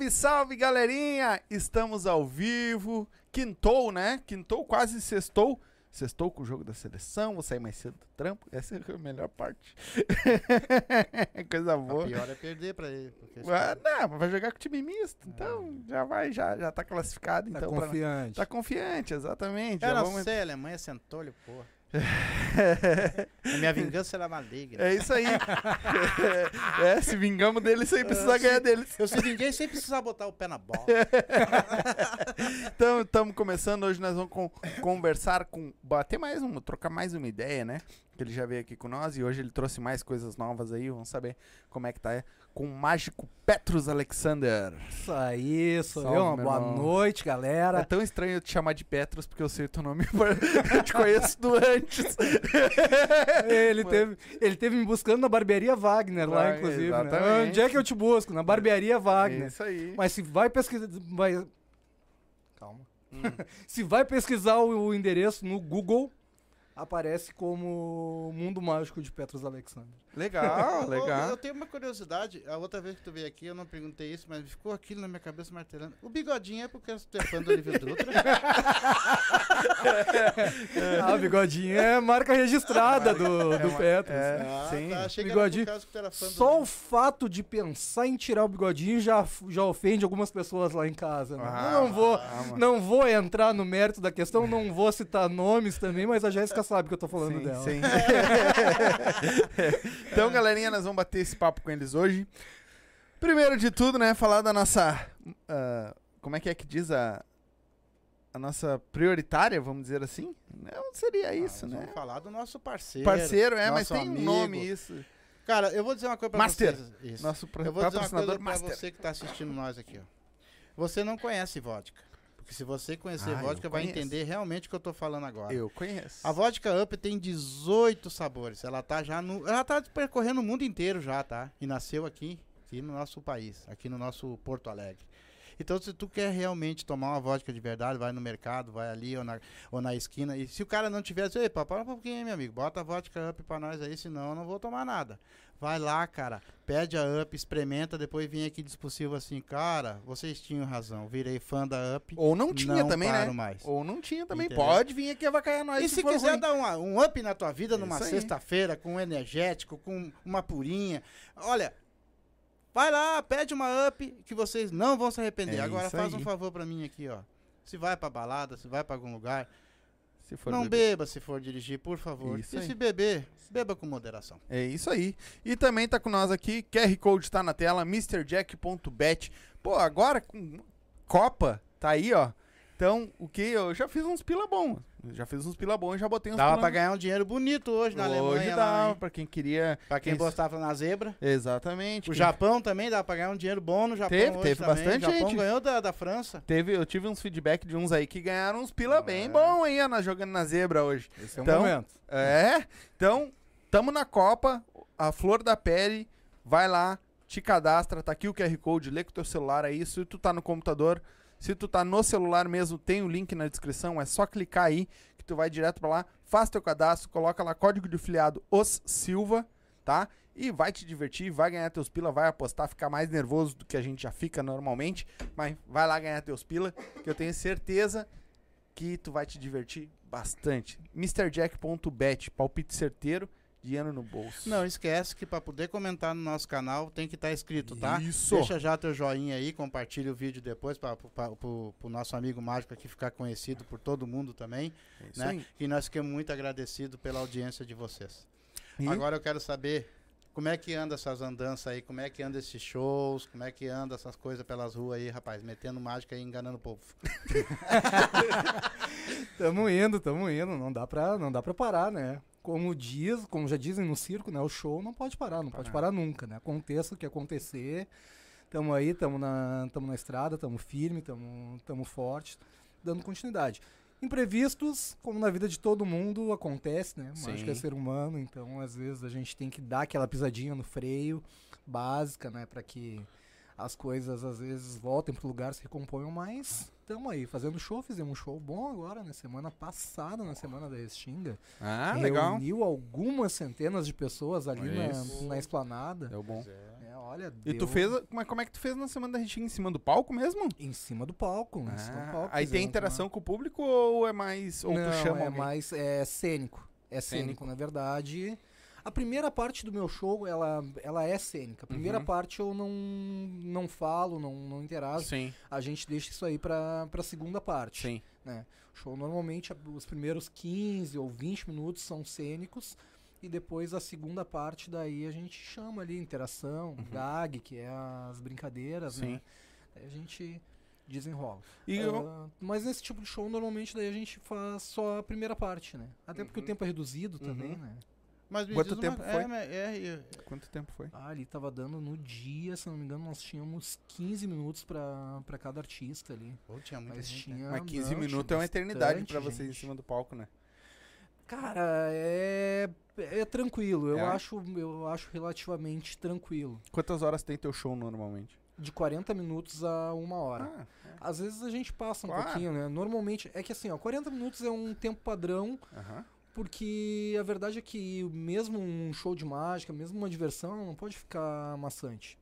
Salve, salve, galerinha! Estamos ao vivo. Quintou, né? Quintou, quase sextou. Sextou com o jogo da seleção, vou sair mais cedo do trampo. Essa é a melhor parte. Coisa boa. A pior é perder pra ele. porque- Ah, não, mas vai jogar com time misto. Então, já vai, já, já tá classificado. Tá então, pra- confiante. tá confiante, exatamente. Eu já não vamos- sei, a Alemanha sentou-lhe, porra. A minha vingança era maligna. É isso aí. é, se vingamos deles sem precisar ganhar deles. Eu se ninguém sem precisar botar o pé na bola. Então, estamos começando. Hoje nós vamos con- conversar com. Bater mais um, trocar mais uma ideia, né? Que ele já veio aqui com nós e hoje ele trouxe mais coisas novas aí. Vamos saber como é que tá. Com o mágico Petrus Alexander. Isso aí, Salve, eu. Uma boa irmão. noite, É galera. tão estranho eu te chamar de Petrus porque eu sei o teu nome. eu te conheço do antes. Ele teve, ele teve me buscando na barbearia Wagner lá, Vai, inclusive. Né? Onde é que eu te busco? Na barbearia É Wagner. isso aí. Mas se vai pesquisar. Vai... Calma. Hum. se vai pesquisar o, o endereço no Google, aparece como Mundo Mágico de Petrus Alexander. Legal, legal. Eu tenho uma curiosidade. A outra vez que tu veio aqui, eu não perguntei isso, mas ficou aquilo na minha cabeça martelando. O bigodinho é porque tu é fã do Olivia Dutra? Ah, o bigodinho é marca registrada do, do uma- Petrus. é. Ah, sim. tá. Achei Bigodinho. fã do... Só o fato de pensar em tirar o bigodinho já, já ofende algumas pessoas lá em casa. né? Ah, Eu não vou, ah, não vou entrar no mérito da questão, não vou citar nomes também, mas a Jéssica sabe que eu tô falando Sim, dela. sim. Então, galerinha, nós vamos bater esse papo com eles hoje. Primeiro de tudo, né, falar da nossa. ah, como é que é que diz a. A nossa prioritária, vamos dizer assim? Não seria Ah, isso, nós né? Vamos falar do nosso parceiro. Parceiro, é, mas tem um amigo. nome isso. Cara, eu vou dizer uma coisa pra Master. vocês. Isso. Nosso Eu vou dizer uma coisa pra Master. você que tá assistindo nós aqui, ó. Você não conhece vodka. Porque se você conhecer Ah, vodka, vai entender realmente o que eu tô falando agora. Eu conheço. A vodka Up tem 18 sabores. Ela tá já no. Ela tá percorrendo o mundo inteiro já, tá? E nasceu aqui, aqui no nosso país, aqui no nosso Porto Alegre. Então, se tu quer realmente tomar uma vodka de verdade, vai no mercado, vai ali ou na, ou na esquina. E se o cara não tiver, diz, ei, papai, um pouquinho, aí, meu amigo, bota a vodka up pra nós aí, senão eu não vou tomar nada. Vai lá, cara, pede a up, experimenta, depois vem aqui dispossível assim, cara, vocês tinham razão, virei fã da up. Ou não tinha não também, né? mais. Ou não tinha também. Entendeu? Pode vir aqui avacalhar nós. E se for quiser ruim. dar uma- um up na tua vida É numa sexta-feira, com um energético, com uma purinha, olha, vai lá, pede uma up que vocês não vão se arrepender. É Agora faz aí. um favor pra mim aqui, ó. Se vai pra balada, se vai pra algum lugar, Se for não beber. beba se for dirigir, por favor. Isso e aí. se beber, beba com moderação. É isso aí. E também tá com nós aqui, QR Code tá na tela, MrJack.bet. Pô, agora com Copa, tá aí, ó. Então, o que? Eu já fiz uns pila bons. Eu Já fiz uns pila bons e já botei uns Dava pila pra ganhar um dinheiro bonito hoje na Hoje Alemanha. dá, lá, hein? pra quem queria. Pra quem Isso. postava na zebra. Exatamente. O quem- Japão também dá pra ganhar um dinheiro bom no Japão. Teve, hoje teve também. bastante O Japão gente. ganhou da, da França. Teve, eu tive uns feedback de uns aí que ganharam uns pila bem É. bom aí, ó, na- jogando na zebra hoje. Esse é o Então, momento. É, então, tamo na Copa, a flor da pele, vai lá, te cadastra, tá aqui o QR Code, lê com o teu celular aí, se tu tá no computador, se tu tá no celular mesmo, tem o link na descrição, é só clicar aí, que tu vai direto pra lá, faz teu cadastro, coloca lá código de filiado Os Silva, tá? E vai te divertir, vai ganhar teus pila, vai apostar, ficar mais nervoso do que a gente já fica normalmente, mas vai lá ganhar teus pila, que eu tenho certeza que tu vai te divertir bastante. MrJack.bet, palpite certeiro, dinheiro no bolso. Não esquece que para poder comentar no nosso canal tem que estar inscrito, tá? Isso. Deixa já teu joinha aí, compartilha o vídeo depois para o nosso amigo mágico aqui ficar conhecido por todo mundo também, É isso né? aí. E nós ficamos muito agradecidos pela audiência de vocês. E- Agora eu quero saber como é que anda essas andanças aí, como é que anda esses shows, como é que anda essas coisas pelas ruas aí, rapaz, metendo mágica e enganando o povo. Tamo indo, tamo indo. Não dá pra, não dá pra parar, né? Como diz, como já dizem no circo, né? O show não pode parar, não pode parar nunca, né? Aconteça o que acontecer. Tamo aí, tamo na, tamo na estrada, tamo firme, tamo, tamo forte, dando continuidade. Imprevistos, como na vida de todo mundo, acontece, né? Sim. Acho que é ser humano, então às vezes a gente tem que dar aquela pisadinha no freio básica, né? Pra que as coisas às vezes voltem pro lugar, se recomponham, mas estamos aí fazendo show, fizemos um show bom agora, né? Semana passada, na semana da Restinga. Ah, legal. Reuniu algumas centenas de pessoas ali na, na esplanada. Deu bom. É, Olha, E tu fez. Mas como é que tu fez na semana da Retinha? Em cima do palco mesmo? em cima do palco. em cima do Ah, palco aí tem interação uma- com o público ou é mais. Ou Não, tu chama é alguém? mais é cênico. É cênico, Cênico. na verdade. A primeira parte do meu show, ela, ela é cênica. A primeira Uhum. parte eu não, não falo, não, não interajo. Sim, A gente deixa isso aí pra, pra segunda parte. sim. O show normalmente, os primeiros 15 ou 20 minutos são cênicos. E depois a segunda parte daí a gente chama ali interação, gag, que é as brincadeiras, Uhum. Sim. né? Aí a gente desenrola. E eu- Ah, mas nesse tipo de show, normalmente, daí a gente faz só a primeira parte, né? Até porque Uhum. o tempo é reduzido também, Uhum. né? Mas me Quanto diz tempo uma, foi? É, é, é, Quanto tempo foi? Ah, ali tava dando no dia, se não me engano, nós tínhamos 15 minutos pra, pra cada artista ali. Pô, tinha muita Mas gente, né? tinha. Mas 15 não, minutos é uma eternidade pra vocês em cima do palco, né? Cara, é, é tranquilo. Eu, É? acho, eu acho relativamente tranquilo. Quantas horas tem teu show normalmente? De 40 minutos a uma hora. Ah, Às vezes a gente passa um Claro. pouquinho, né? Normalmente, é que assim, ó, 40 minutos é um tempo padrão aham. Porque a verdade é que mesmo um show de mágica, mesmo uma diversão, não pode ficar maçante.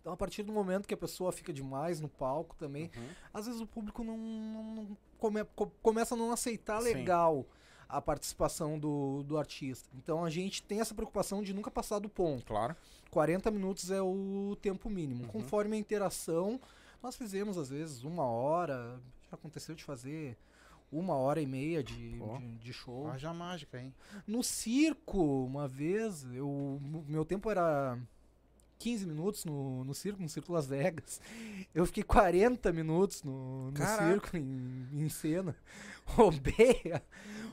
Então a partir do momento que a pessoa fica demais no palco também, Uhum. às vezes o público não, não- come- co- começa a não aceitar Sim. legal a participação do, do artista. Então a gente tem essa preocupação de nunca passar do ponto. Claro. 40 minutos é o tempo mínimo. Uhum. Conforme a interação, nós fizemos às vezes uma hora, já aconteceu de fazer uma hora e meia de, de, de show. Haja mágica, hein? No circo, uma vez, eu, o meu tempo era 15 minutos no, no circo, no Circo Las Vegas. Eu fiquei 40 minutos no, no circo, em, em cena. Roubei a,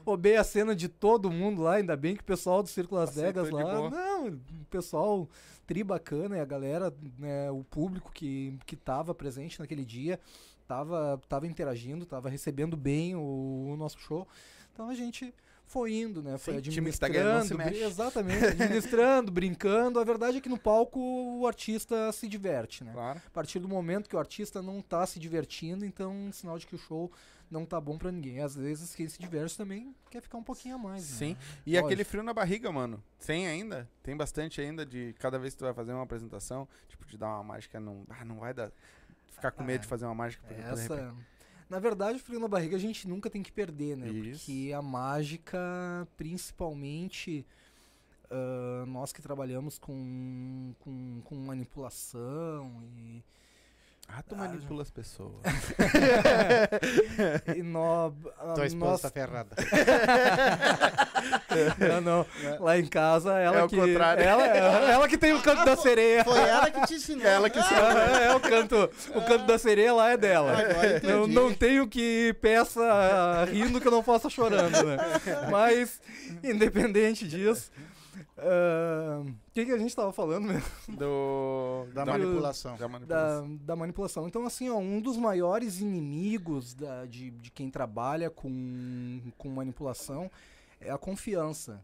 roubei a cena de todo mundo lá, ainda bem que o pessoal do Circo Las Aceitou Vegas lá. Não, o pessoal tri bacana, e a galera, né, o público que, que tava presente naquele dia, tava, tava interagindo, tava recebendo bem o, o nosso show. Então a gente foi indo, né? Foi Sim, time tá administrando, mexe. exatamente, administrando, brincando. A verdade é que no palco o artista se diverte, né? Claro. A partir do momento que o artista não tá se divertindo, então é um sinal de que o show não tá bom pra ninguém. Às vezes quem se diverte também quer ficar um pouquinho a mais, né? Sim. E Lógico. aquele frio na barriga, mano? Tem ainda? Tem bastante ainda de cada vez que tu vai fazer uma apresentação, tipo, de dar uma mágica, não, ah, não vai dar. Ficar com medo de fazer uma mágica porque repente- Essa, na verdade, o frio na barriga a gente nunca tem que perder, né? Isso. Porque a mágica, principalmente ah, nós que trabalhamos com, com, com manipulação e, Ah, tu Ah, manipula as pessoas. e nó- a- Tua esposa nós- tá ferrada. não, não. Lá em casa, ela É o que. contrário. Ela, ela que tem o canto da sereia. Foi ela que te ensinou. Ela que se- Ah, é, o canto, o canto da sereia lá é dela. Agora entendi. Não, não tenho que peça rindo que eu não faça chorando, né? Mas, independente disso. Ah, O que, que a gente tava falando mesmo? Do. Da da- manipulação. Da Da, manipulação. da manipulação. Então, assim, ó, um dos maiores inimigos da- de, de quem trabalha com, com manipulação é a confiança.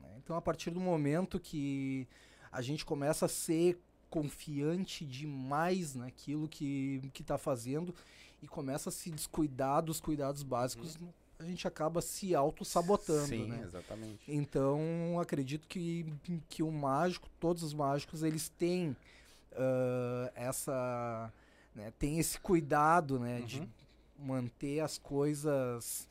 né? Então, a partir do momento que a gente começa a ser confiante demais naquilo que, que tá fazendo e começa a se descuidar dos cuidados básicos, a gente acaba se auto-sabotando, Sim, né? exatamente. Então, acredito que, que o mágico, todos os mágicos, eles têm ah, essa. Né, tem esse cuidado né, de Uhum. manter as coisas.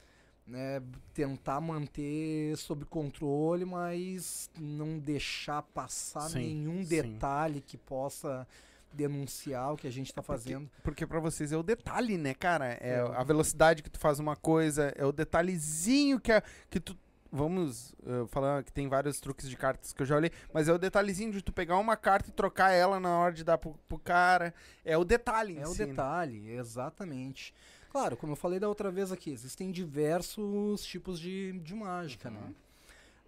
Né, tentar manter sob controle, mas não deixar passar Sim, nenhum sim. detalhe que possa denunciar o que a gente está fazendo. Porque pra vocês é o detalhe, né, cara? É É. a velocidade que tu faz uma coisa, é o detalhezinho que, a, que tu. Vamos eh, falar que tem vários truques de cartas que eu já olhei, mas é o detalhezinho de tu pegar uma carta e trocar ela na hora de dar pro, pro cara. É o detalhe, É o si, né? detalhe, exatamente. Claro, como eu falei da outra vez aqui, existem diversos tipos de, de mágica, né?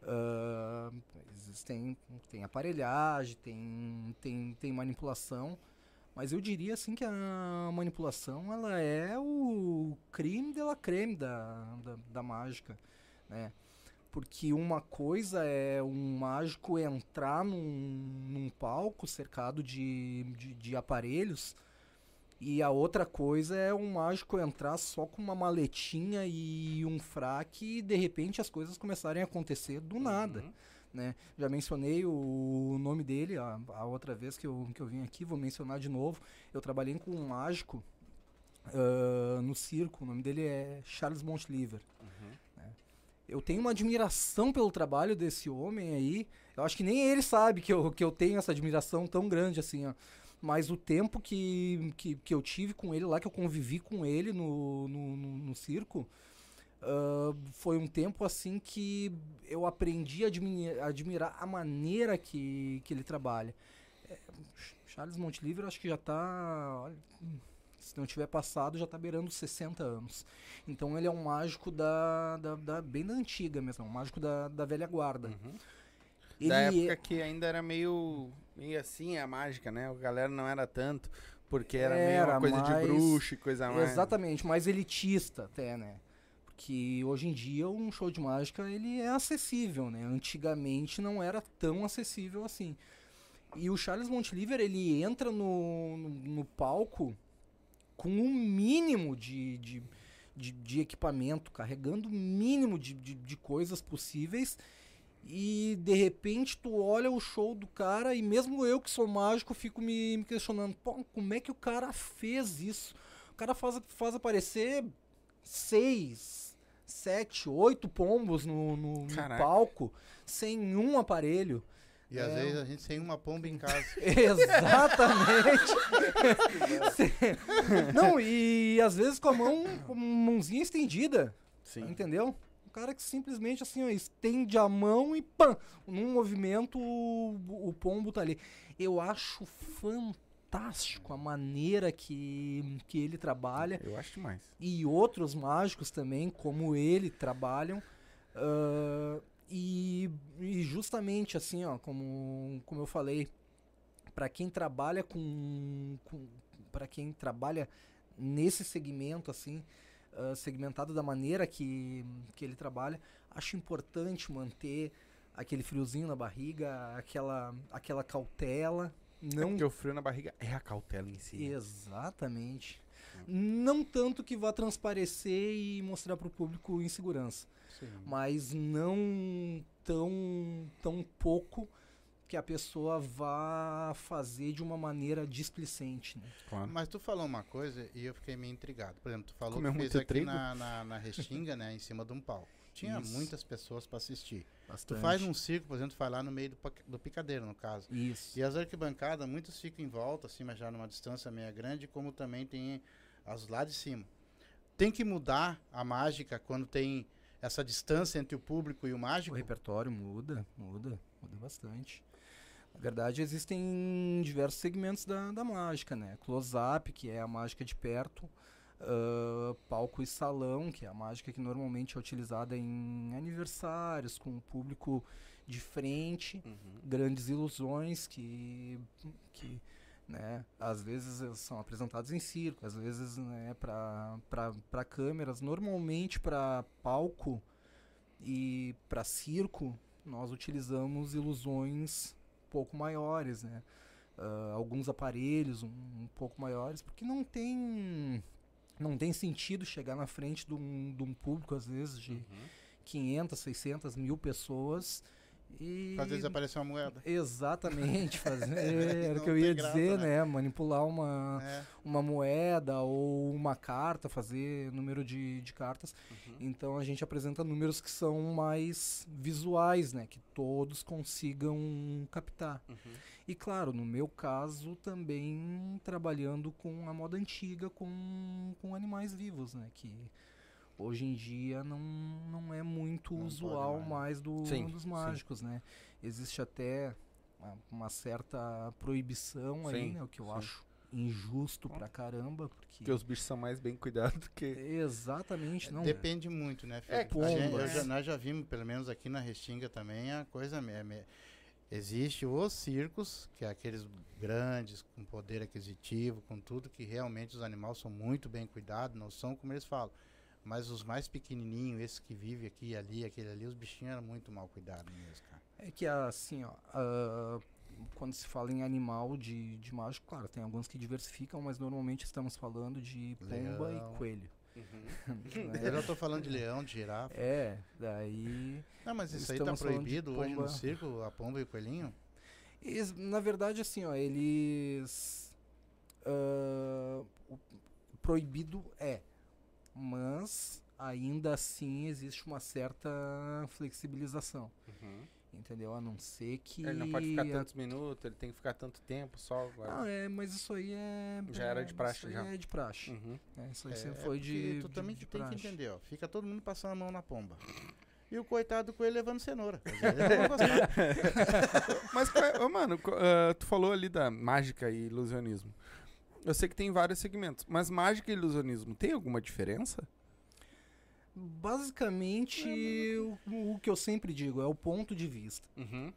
Ah, existem tem aparelhagem, tem, tem, tem manipulação, mas eu diria assim que a manipulação ela é o crime de la creme da, da, da mágica, né? Porque uma coisa é um mágico entrar num, num palco cercado de, de, de aparelhos E a outra coisa é um mágico entrar só com uma maletinha e um fraque e de repente as coisas começarem a acontecer do nada. Uhum. Né? Já mencionei o nome dele a, a outra vez que eu, que eu vim aqui, vou mencionar de novo. Eu trabalhei com um mágico ah, no circo, o nome dele é Charles Montliver. Uhum. Eu tenho uma admiração pelo trabalho desse homem aí. Eu acho que nem ele sabe que eu, que eu tenho essa admiração tão grande assim, ó. Mas o tempo que, que, que eu tive com ele lá, que eu convivi com ele no, no, no- no circo, ah, foi um tempo assim que eu aprendi a admi- a admirar a maneira que, que ele trabalha. É, Charles Montliver acho que já tá. olha, se não tiver passado, já tá beirando os 60 anos. Então ele é um mágico da, da, da- bem da antiga mesmo, um mágico da, da velha guarda. Uhum. Ele da é- época que ainda era meio, meio assim a mágica, né? A galera não era tanto, porque era, meio Era uma coisa mais- de bruxo e coisa mais. Exatamente, mais elitista até, né? Porque hoje em dia um show de mágica ele é acessível, né? Antigamente não era tão acessível assim. E o Charles Montliver ele entra no, no, no palco com um mínimo de, de, de, de equipamento, carregando o mínimo de, de, de coisas possíveis. E de repente tu olha o show do cara e mesmo eu que sou mágico fico me, me questionando, Pô, como é que o cara fez isso? O cara faz, faz aparecer seis, sete, oito pombos no, no, no palco sem um aparelho. E às É. vezes a gente tem uma pomba em casa. Exatamente. Não, e às vezes com a mão, com a mãozinha estendida. Sim. Entendeu? Cara que simplesmente assim, ó, estende a mão e pam! Num movimento o, o pombo tá ali. Eu acho fantástico a maneira que, que ele trabalha Eu acho demais. e outros mágicos também, como ele, trabalham. Ah, e, e justamente assim, ó, como, como eu falei, para quem trabalha com, com para quem trabalha nesse segmento assim, ah, segmentado da maneira que, que ele trabalha, acho importante manter aquele friozinho na barriga, aquela aquela cautela, Não... não porque o frio na barriga é a cautela em si. né? Exatamente. Não tanto que vá transparecer e mostrar para o público insegurança, Sim. mas não tão, tão pouco que a pessoa vá fazer de uma maneira displicente. Né? Claro. Mas tu falou uma coisa e eu fiquei meio intrigado. Por exemplo, tu falou Comeu que fez aqui trigo? na, na, na Restinga, né? Em cima de um palco. Tinha Isso. muitas pessoas para assistir. Tu Bastante. faz um circo, por exemplo, tu faz lá no meio do, do picadeiro, no caso. Isso. E as arquibancadas, muitos ficam em volta, assim, mas já numa distância meio grande, como também tem as lá de cima. Tem que mudar a mágica quando tem essa distância entre o público e o O mágico? repertório muda, muda, muda bastante. Na verdade, existem diversos segmentos da, da mágica, né? Close-up, que é a mágica de perto, ah, palco e salão, que é a mágica que normalmente é utilizada em aniversários, com o público de frente, Uhum. grandes ilusões que, que né, às vezes são apresentados em circo, às vezes né, para câmeras. Normalmente para palco e para circo nós utilizamos ilusões pouco maiores, né? Ah, alguns aparelhos um, um pouco maiores, porque não tem não tem sentido chegar na frente de um, de um público às vezes de Uhum. 500, 600 mil pessoas e Às vezes aparece uma moeda. Exatamente, fazer, era o que eu ia graça, dizer, né? né? Manipular uma, É. uma moeda ou uma carta, fazer número de, de cartas. Uhum. Então a gente apresenta números que são mais visuais, né? Que todos consigam captar. Uhum. E claro, no meu caso, também trabalhando com a moda antiga, com, com animais vivos, né? Que hoje em dia não, não é muito Não usual mais. mais do, Sim, dos sim. mágicos, né? Existe até uma, uma certa proibição aí, Sim, né? O que eu sim. acho injusto pra caramba, porque... Porque os bichos são mais bem cuidados que. Exatamente, não. Depende muito, né, filho? É, gente- já- nós já vimos, pelo menos aqui na Restinga também, a coisa me- me- Existe os circos, que é aqueles grandes, com poder aquisitivo, com tudo, que realmente os animais são muito bem cuidados, não são como eles falam. Mas os mais pequenininhos, esses que vivem aqui e ali, aquele ali, os bichinhos eram muito mal cuidados mesmo, cara. É que assim, ó, ah, quando se fala em animal de, de mágico, claro, tem alguns que diversificam, mas normalmente estamos falando de pomba Leão. e coelho. né? Eu já tô falando de leão, de girafa. É, daí. Não, mas isso aí tá proibido hoje no circo, a pomba e o coelhinho? Eles, na verdade, assim, ó, eles. o proibido é. Mas ainda assim existe uma certa flexibilização. Uhum. Entendeu? A não ser que. Ele não pode ficar a- tantos minutos, ele tem que ficar tanto tempo só. agora. Ah, é, mas isso aí é. Já era de praxe, isso aí já. É de praxe. Uhum. É, isso aí É, sempre é foi de. Tu de- também de tem que praxe. entender, ó. Fica todo mundo passando a mão na pomba. E o coitado do coelho levando cenoura. Ele. Mas, mano, ah, tu falou ali da mágica e ilusionismo. Eu sei que tem vários segmentos, mas mágica e ilusionismo tem alguma diferença? Basicamente, o, o que eu sempre digo é o ponto de vista. Uhum.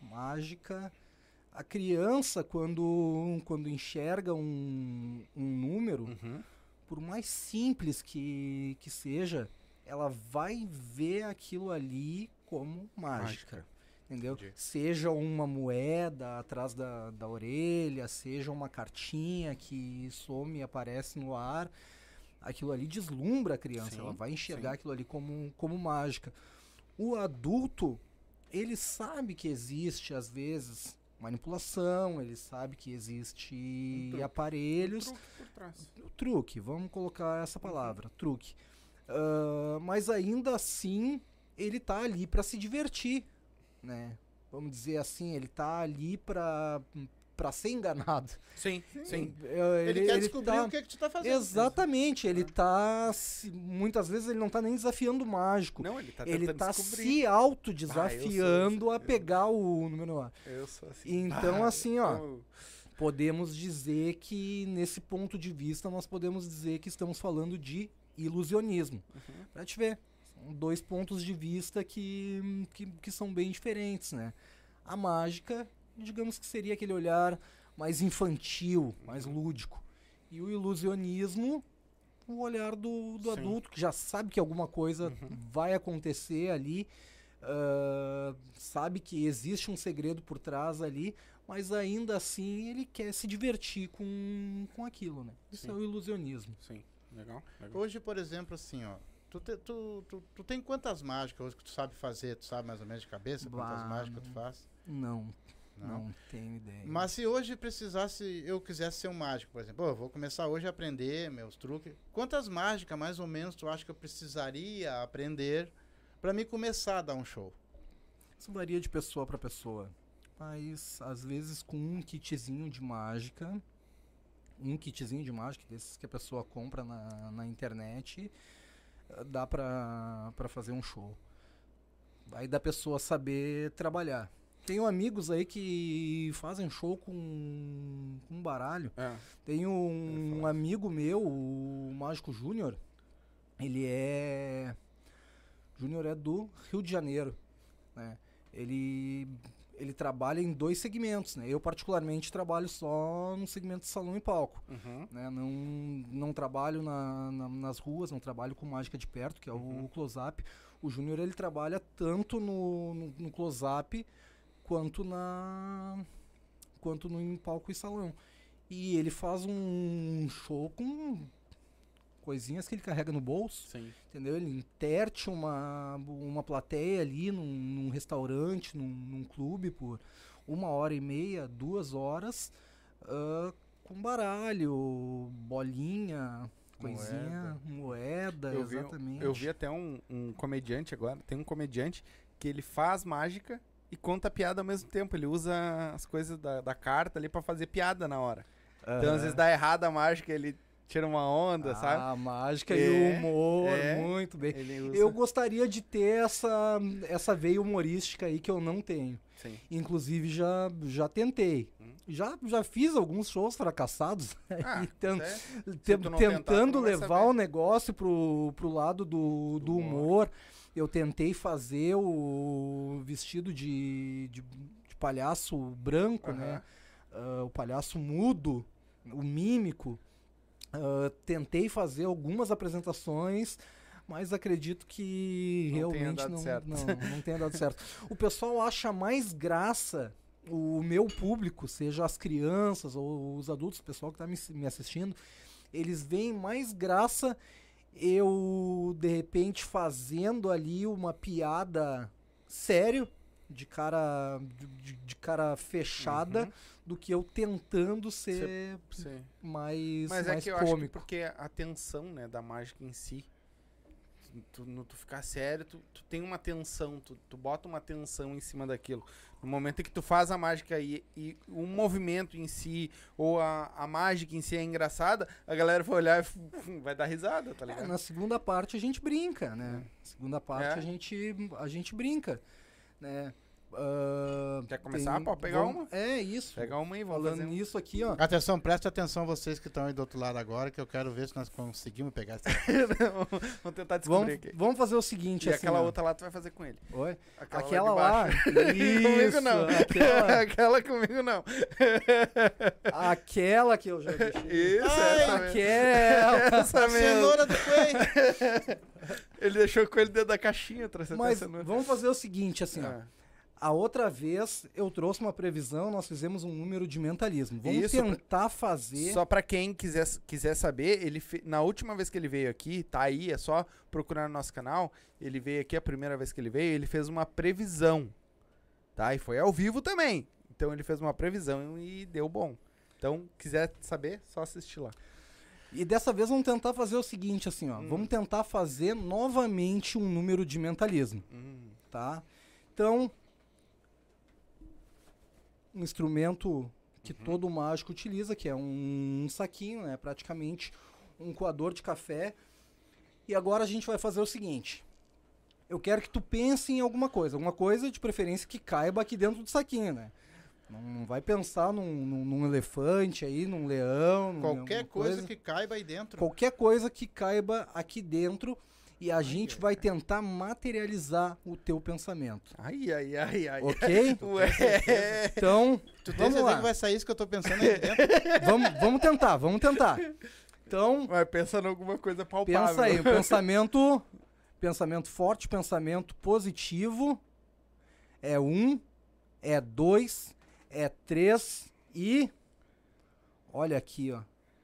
mágica. A criança, quando, quando enxerga um, um número, Uhum. por mais simples que, que seja, ela vai ver aquilo ali como mágica. Mágica. Entendeu? Entendi. Seja uma moeda atrás da, da orelha, seja uma cartinha que some e aparece no ar. Aquilo ali deslumbra a criança, Sim, ela vai enxergar sim. aquilo ali como, como mágica. O adulto, ele sabe que existe, às vezes, manipulação, ele sabe que existe Um truque. aparelhos. Um truque truque, vamos colocar essa palavra, truque. Ah, mas ainda assim, ele tá ali para se divertir, né? Vamos dizer assim, ele tá ali para para ser enganado. Sim, sim. Eh, Ele, quer ele descobrir tá- o que, que tu tá fazendo. Exatamente, ele tá se- muitas vezes ele não tá nem desafiando o mágico. Não, ele tá ele tá descobrir. se autodesafiando Ah, a pegar o número lá. Eu sou assim. Então, Ah, assim, ó, eu- podemos dizer que nesse ponto de vista nós podemos dizer que estamos falando de ilusionismo. Uhum. Pra te ver, dois pontos de vista que, que, que são bem diferentes, né? A mágica, digamos que seria aquele olhar mais infantil, mais lúdico. E o ilusionismo, o olhar do, do Sim. adulto que já sabe que alguma coisa Uhum. vai acontecer ali, ah, sabe que existe um segredo por trás ali, mas ainda assim ele quer se divertir com, com aquilo, né? Isso Sim. é o ilusionismo. Sim, legal. legal. Hoje, por exemplo, assim, ó. Tu, te- tu, tu, tu tem quantas mágicas hoje que tu sabe fazer? Tu sabe mais ou menos de cabeça quantas Bah, mágicas tu não. faz? Não, não, tenho ideia. Mas se hoje precisasse, eu quisesse ser um mágico, por exemplo, eu vou começar hoje a aprender meus truques. Quantas mágicas, mais ou menos, tu acha que eu precisaria aprender pra me começar a dar um show? Isso varia de pessoa pra pessoa. Mas às vezes com um kitzinho de mágica, um kitzinho de mágica desses que a pessoa compra na, na internet, dá pra, pra fazer um show. Aí da pessoa saber trabalhar. Tenho amigos aí que fazem show com, com baralho. É. Tem um falar amigo meu, o Mágico Júnior. Ele é. Júnior é do Rio de Janeiro. Né? Ele, ele trabalha em dois segmentos. Né? Eu, particularmente, trabalho só no segmento de salão e palco. Uhum. Né? Não, não trabalho na- na- nas ruas, não trabalho com mágica de perto, que é o Uhum. close-up. O Júnior ele trabalha tanto no, no, no close-up quanto na quanto no em palco e salão. E ele faz um show com coisinhas que ele carrega no bolso, Sim. entendeu? Ele interte uma, uma plateia ali num, num restaurante, num, num clube por uma hora e meia, duas horas, ah, com baralho, bolinha, coisinha, moeda, Eu vi, exatamente. eu vi até um, um comediante agora, tem um comediante que ele faz mágica e conta piada ao mesmo tempo. Ele usa as coisas da, da carta ali pra fazer piada na hora. Então, às vezes dá errado a mágica, ele tira uma onda, ah, sabe? A mágica e É, o humor, é. muito bem. Eu gostaria de ter essa, essa veia humorística aí que eu não tenho. Sim. Inclusive já, já tentei. Hum. Já, já fiz alguns shows fracassados. Ah, e ten- até- te- tentar, tentando vai levar o negócio pro, pro lado do, Do do humor. Eu tentei fazer o vestido de, de, de palhaço branco, né? Ah, o palhaço mudo, o mímico. Ah, tentei fazer algumas apresentações, mas acredito que Não realmente não, não, não tenha dado certo. O pessoal acha mais graça o meu público, seja as crianças ou os adultos, o pessoal que está me, me assistindo, eles veem mais graça eu, de repente, fazendo ali uma piada sério, de cara, de, de cara fechada, Uhum. do que eu tentando ser Sim. mais, Mas é mais que eu acho que cômico. porque a tensão, né, da mágica em si, tu, no tu ficar sério, tu, tu tem uma tensão, tu, tu bota uma tensão em cima daquilo. No momento em que tu faz a mágica e, e o movimento em si, ou a, a mágica em si é engraçada, a galera vai olhar e vai dar risada, tá É, ligado? na segunda parte a gente brinca, né? Segunda parte É. a, gente, a gente brinca, né? Ah, Quer começar? Pode pegar vamos- É, isso. Pega uma e vamos Falando fazer um. nisso aqui, ó. Atenção, preste atenção vocês que estão aí do outro lado agora, que eu quero ver se nós conseguimos pegar essa. vamos tentar descobrir Vamos, aqui. vamos fazer o seguinte, E assim, aquela ó. outra lá tu vai fazer com ele. Oi? Aquela, Aquela lá. lá. de baixo. comigo Isso, não. Aquela, Aquela comigo não. aquela que eu já deixei. Isso, essa mesmo. Aquela. Essa mesmo. Cenoura do coelho! Ele deixou o coelho dentro da caixinha, Mas essa cenoura. vamos fazer o seguinte, assim, ó. A outra vez eu trouxe uma previsão, nós fizemos um número de mentalismo. Vamos Isso, tentar fazer. Só pra quem quiser, quiser saber, ele fe- na última vez que ele veio aqui, tá aí, é só procurar no nosso canal. Ele veio aqui a primeira vez que ele veio, ele fez uma previsão. Tá? E foi ao vivo também. Então ele fez uma previsão e deu bom. Então, quiser saber, só assistir lá. E dessa vez vamos tentar fazer o seguinte, assim, ó. Hum. Vamos tentar fazer novamente um número de mentalismo, Hum. tá? Então, um instrumento que Uhum. todo mágico utiliza, que é um saquinho, né? Praticamente um coador de café. E agora a gente vai fazer o seguinte. Eu quero que tu pense em alguma coisa. Alguma coisa, de preferência, que caiba aqui dentro do saquinho, né? Não, vai pensar num, num- num elefante aí, num leão, Qualquer alguma coisa que caiba aí dentro. qualquer coisa que caiba aqui dentro e a gente vai tentar materializar o teu pensamento. Ai, ai, ai, ai. Ok? Ué. Então, Tu tem vamos certeza lá. que vai sair isso que eu tô pensando aí dentro? Vamos, vamos tentar, vamos tentar. Então, Vai pensando em alguma coisa palpável. pensa aí, o pensamento, pensamento forte, pensamento positivo é um, é dois, é três e olha aqui, ó,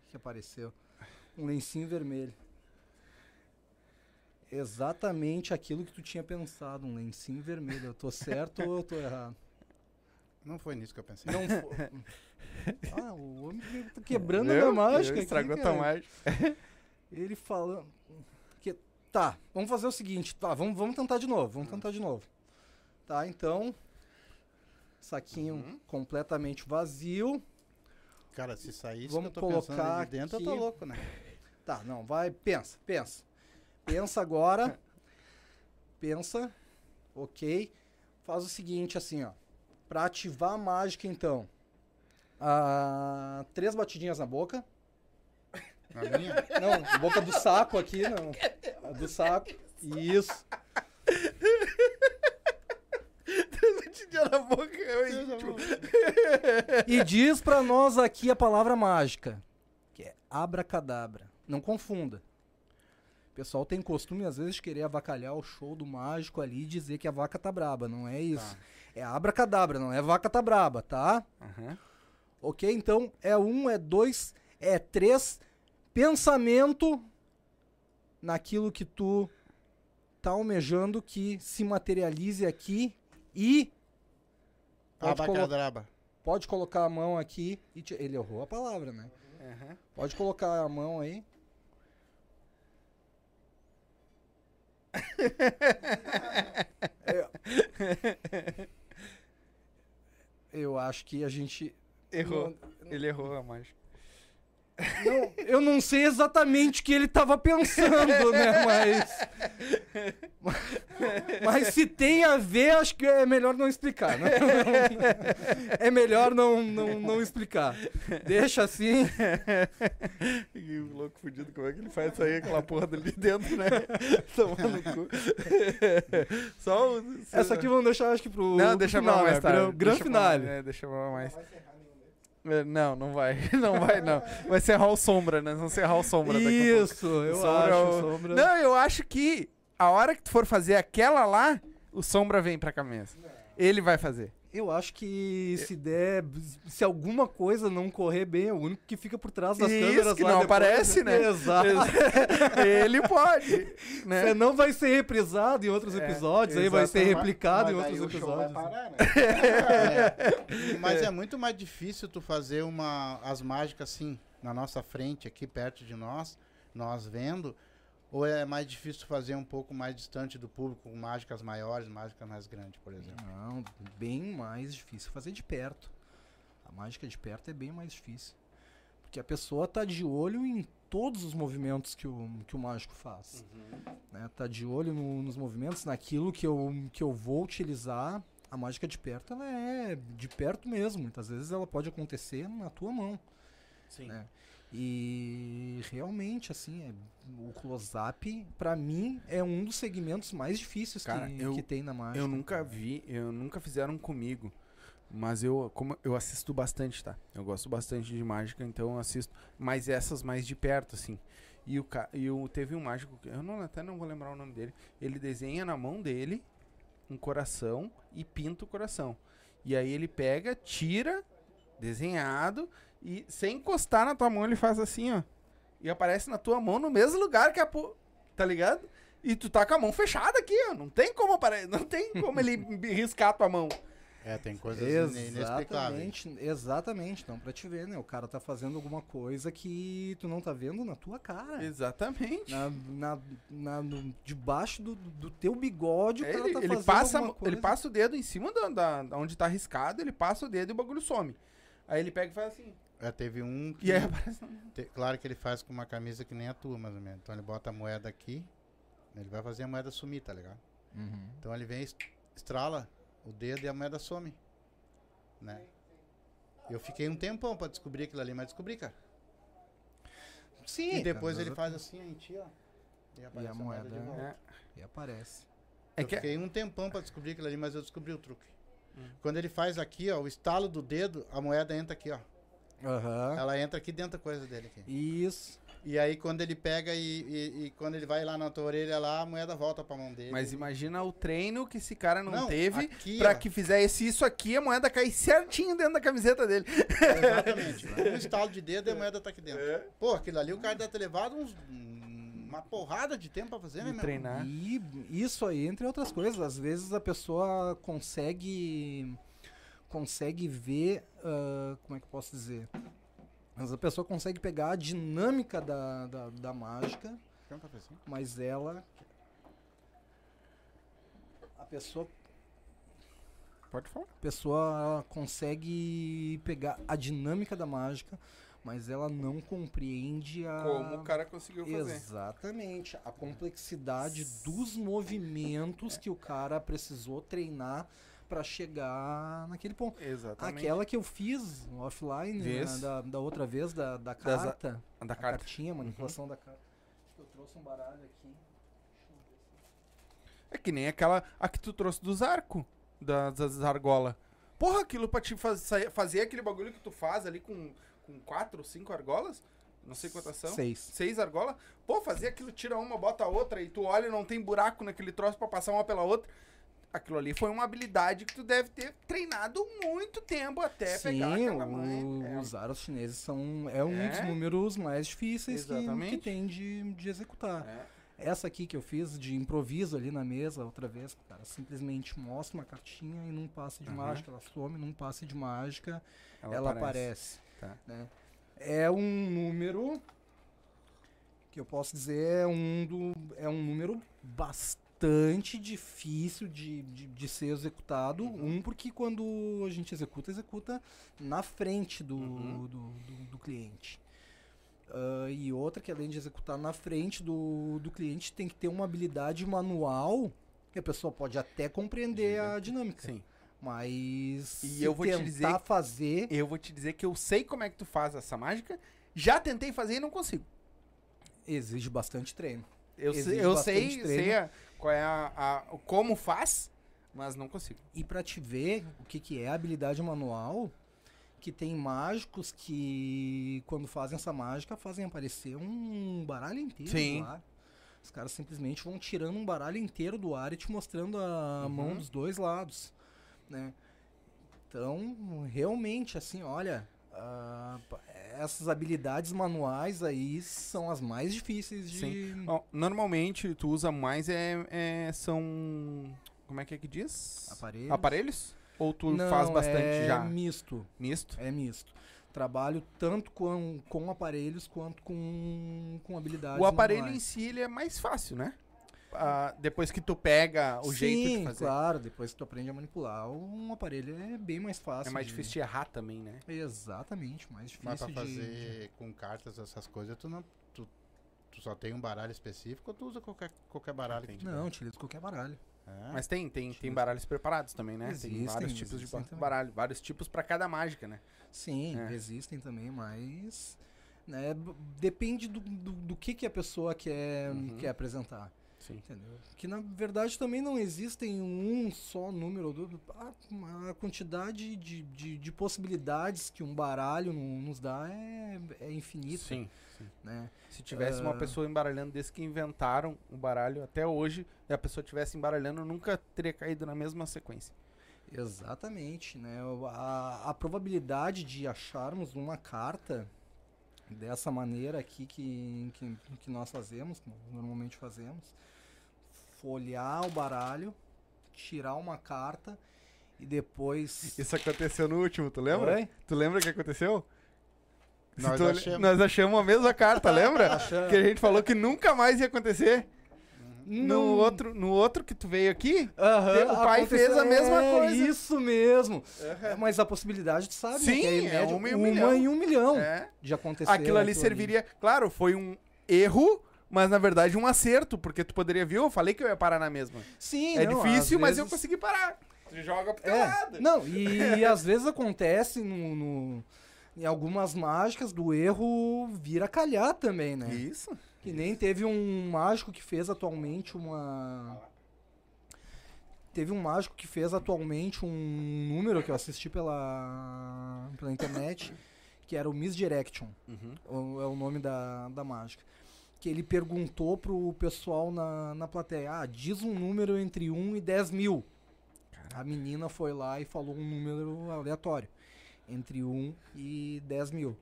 que apareceu, um lencinho vermelho. Exatamente aquilo que tu tinha pensado, um lencinho vermelho. Eu tô certo ou eu tô errado? Não foi nisso que eu pensei. Não foi. Ah, o homem tá quebrando a mágica. aqui, Estragou tua cara. mágica. Ele falando. Que, tá, vamos fazer o seguinte. Tá, vamos, vamos tentar de novo. Vamos tentar de novo. Tá, então. Saquinho Uhum. completamente vazio. Cara, se sair isso Vamos que eu tô pensando colocar de dentro, eu tô aqui. louco, né? Tá, não, vai. Pensa, pensa. Pensa agora. pensa. Ok. Faz o seguinte, assim, ó. Pra ativar a mágica, então. Ah, três batidinhas na boca. Na minha. Não, boca do saco aqui, não. A do saco. Isso. Tinha na boca, eu íntimo. E diz pra nós aqui a palavra mágica, que é abracadabra. Não confunda. O pessoal tem costume, às vezes, de querer avacalhar o show do mágico ali e dizer que a vaca tá braba. Não é isso. É abracadabra, não é vaca tá braba, tá? Aham. Ok? Então, é um, é dois, é três. Pensamento naquilo que tu tá almejando que se materialize aqui e pode, colo pode colocar a mão aqui e te- ele errou a palavra, né? Aham. Pode colocar a mão aí. Eu- Eu acho que a gente Errou. Ele errou a mágica. Não, eu não sei exatamente o que ele estava pensando, né? Mas. Mas se tem a ver, acho que é melhor não explicar. Né? É melhor não, não, não explicar. Deixa assim. E o louco fudido, como é que ele faz sair aquela porra dali dentro, né? Tomando cu. Só o. Essa aqui vamos deixar, acho que pro. Não, pro deixa final, pra mais né? tarde. Gran, gran Deixa pra- finale. É, deixa pra mais. É, Não, não vai. Não vai, não. Vai ser Hall Sombra, né? Vamos ser Hall Sombra. Isso, eu Sombra acho. é o- Sombra. Não, eu acho que a hora que tu for fazer aquela lá, o Sombra vem pra cabeça. Ele vai fazer. Eu acho que se der, se alguma coisa não correr bem, é o único que fica por trás das Isso, câmeras que lá não depois, aparece, né? Exato. Ele pode, né? Você não vai ser reprisado em outros É, episódios, aí vai ser replicado em Mas outros aí o show vai episódios. parar, né? É. Mas é muito mais difícil tu fazer uma, as mágicas assim, na nossa frente, aqui perto de nós, nós vendo, ou é mais difícil fazer um pouco mais distante do público, com mágicas maiores, mágicas mais grandes, por exemplo? Não, bem mais difícil fazer de perto. A mágica de perto é bem mais difícil. Porque a pessoa tá de olho em todos os movimentos que o, que o mágico faz. Né? Tá de olho no- nos movimentos, naquilo que eu, que eu vou utilizar. A mágica de perto, ela é de perto mesmo. Muitas vezes ela pode acontecer na tua mão. Sim. né? E realmente, assim, é, o close-up, pra mim, é um dos segmentos mais difíceis Cara, que, eu- que tem na mágica. Eu nunca vi, eu nunca fizeram comigo. Mas eu, como eu assisto bastante, tá? Eu gosto bastante de mágica, então eu assisto. Mas essas mais de perto, assim. E o, e o teve um mágico, eu não, até não vou lembrar o nome dele. Ele desenha na mão dele um coração e pinta o coração. E aí ele pega, tira, desenhado, e sem encostar na tua mão, ele faz assim, ó. E aparece na tua mão no mesmo lugar que a. po- Tá ligado? E tu tá com a mão fechada aqui, ó. Não tem como apare... não tem como ele riscar a tua mão. É, tem coisas. Exatamente, exatamente. Não, pra te ver, né? O cara tá fazendo alguma coisa que tu não tá vendo na tua cara. Exatamente. Na, na, na- no- debaixo do, do teu bigode, o É, cara ele, tá ele fazendo passa, alguma coisa. ele passa o dedo em cima da, da, da onde tá riscado, ele passa o dedo e o bagulho some. Aí ele pega e faz assim. É, teve um que. E aí aparece. te- claro que ele faz com uma camisa que nem a tua, mais ou menos. Então ele bota a moeda aqui, ele vai fazer a moeda sumir, tá ligado? Uhum. Então ele vem, est- estrala o dedo e a moeda some. Né? Eu fiquei um tempão pra descobrir aquilo ali, mas descobri, cara. Sim. e depois cara, ele faz assim em ti, ó. E, aparece moeda, de é. volta. É, E aparece. é eu que fiquei um tempão pra descobrir aquilo ali, mas eu descobri o truque. Hum. Quando ele faz aqui, ó, o estalo do dedo, a moeda entra aqui, ó. Aham. Ela entra aqui dentro da coisa dele aqui. Isso. E aí quando ele pega e, e- e quando ele vai lá na tua orelha lá, a moeda volta pra mão dele. mas imagina o treino que esse cara não, Não, teve aqui, pra ó. que fizesse isso aqui, a moeda cair certinho dentro da camiseta dele. Exatamente. um estalo de dedo e a moeda tá aqui dentro. É. Pô, aquilo ali o cara deve ter levado uns, um- uma porrada de tempo pra fazer, né, De meu? treinar. E isso aí, entre outras coisas, às vezes a pessoa consegue consegue ver, ah, como é que eu posso dizer? Mas a pessoa consegue pegar a dinâmica da, da, da mágica, um mas ela a pessoa Pode falar. a pessoa consegue pegar a dinâmica da mágica, mas ela não compreende a Como o cara conseguiu fazer. Exatamente. A complexidade dos movimentos que o cara precisou treinar para chegar naquele ponto. Exatamente. Aquela que eu fiz offline né, da, da outra vez, da, da Das- carta. Da a carta. cartinha, a manipulação da carta. Acho que eu trouxe um baralho aqui. É que nem aquela. A que tu trouxe dos arcos. Das, das argolas. Porra, aquilo pra te faz- fazer aquele bagulho que tu faz ali com, com quatro, cinco argolas? Não sei quantas são. Seis. Seis argolas. Pô, fazer aquilo, tira uma, bota a outra, e tu olha e não tem buraco naquele troço pra passar uma pela outra. Aquilo ali foi uma habilidade que tu deve ter treinado muito tempo até pegar Sim, aquela mãe. o- os aros chineses são é um É. dos números mais difíceis que, que tem de, de executar. É. Essa aqui que eu fiz de improviso ali na mesa outra vez, cara simplesmente mostra uma cartinha e num passe de Aham. mágica, ela some num passe de mágica, Ela, ela, aparece. aparece. Tá. né? É um número que eu posso dizer é um, do, é um número bastante difícil de, de, de ser executado. Uhum. Um, porque quando a gente executa, executa na frente do, Uhum. do, do- do cliente. Ah, e outra que além de executar na frente do, do cliente, tem que ter uma habilidade manual que a pessoa pode até compreender a dinâmica. Sim. Mas E eu vou te dizer- fazer Eu vou te dizer que eu sei como é que tu faz essa mágica. Já tentei fazer e não consigo. exige bastante treino. Eu Exige eu bastante sei, treino. sei a- qual é a, a- como faz, mas não consigo. E pra te ver o que, que é habilidade manual, que tem mágicos que, quando fazem essa mágica, fazem aparecer um baralho inteiro Sim. ar. Os caras simplesmente vão tirando um baralho inteiro do ar e te mostrando a Uhum. mão dos dois lados, né? Então, realmente, assim, olha, ah, essas habilidades manuais aí são as mais difíceis de. Sim. Normalmente tu usa mais é, é- são como é que é que diz? Aparelhos. Aparelhos? Ou tu Não, faz bastante é já misto. misto? É misto. Trabalho tanto com, com aparelhos quanto com, com habilidades. O aparelho em manuais. si ele é mais fácil, né? Ah, depois que tu pega o jeito de Sim, fazer. claro, depois que tu aprende a manipular, um aparelho é bem mais fácil. É mais de- difícil de errar também, né? Exatamente, mais difícil Mas pra de- fazer com cartas essas coisas, tu não. Tu, tu só tem um baralho específico ou tu usa qualquer, qualquer baralho que Entendi. tiver? Não, utilizo qualquer baralho. É. Mas tem, tem, tem baralhos preparados também, né? tem Existem, vários tipos de também. baralho, vários tipos pra cada mágica, né? Sim, É. existem também, mas né, depende do, do, do que, que a pessoa quer, Uhum. quer apresentar. Sim. Entendeu? Que na verdade também não existem um só número. Do, a, a quantidade de, de, de possibilidades que um baralho no- nos dá é, é infinita. Sim. Né? Se tivesse uma Ah. pessoa embaralhando desde que inventaram o baralho até hoje, e a pessoa tivesse embaralhando, nunca teria caído na mesma sequência. Exatamente, né? A, a probabilidade de acharmos uma carta dessa maneira aqui que, que, que nós fazemos, que normalmente fazemos, folhear o baralho, tirar uma carta e depois. Isso aconteceu no último, tu Oi? Tu lembra o que aconteceu? Nós Tu achamos. nós achamos a mesma carta, lembra? Que a gente falou que nunca mais ia acontecer. No Não- outro, no outro que tu veio aqui, Aham, o pai aconteceu- fez a mesma é, coisa. Isso mesmo. É, mas a possibilidade, tu sabe, né, Sim, é, é uma em um uma milhão. em um milhão é, de acontecer. aquilo ali serviria. Claro, foi um erro, mas na verdade um acerto, porque tu poderia vir, eu falei que eu ia parar na mesma. Sim, é não, difícil, às mas eu vezes- consegui parar. Tu joga pro teu É, lado. não, e, às vezes acontece no, no- em algumas mágicas do erro vira calhar também, né? Isso. Que nem teve um mágico que fez atualmente uma. Teve um mágico que fez atualmente um número que eu assisti pela, pela internet, que era o Misdirection, Uhum. o- é o nome da, da mágica. Que ele perguntou pro pessoal na, na plateia: ah, diz um número entre 1 e 10 mil. A menina foi lá e falou um número aleatório, entre 1 e 10 mil.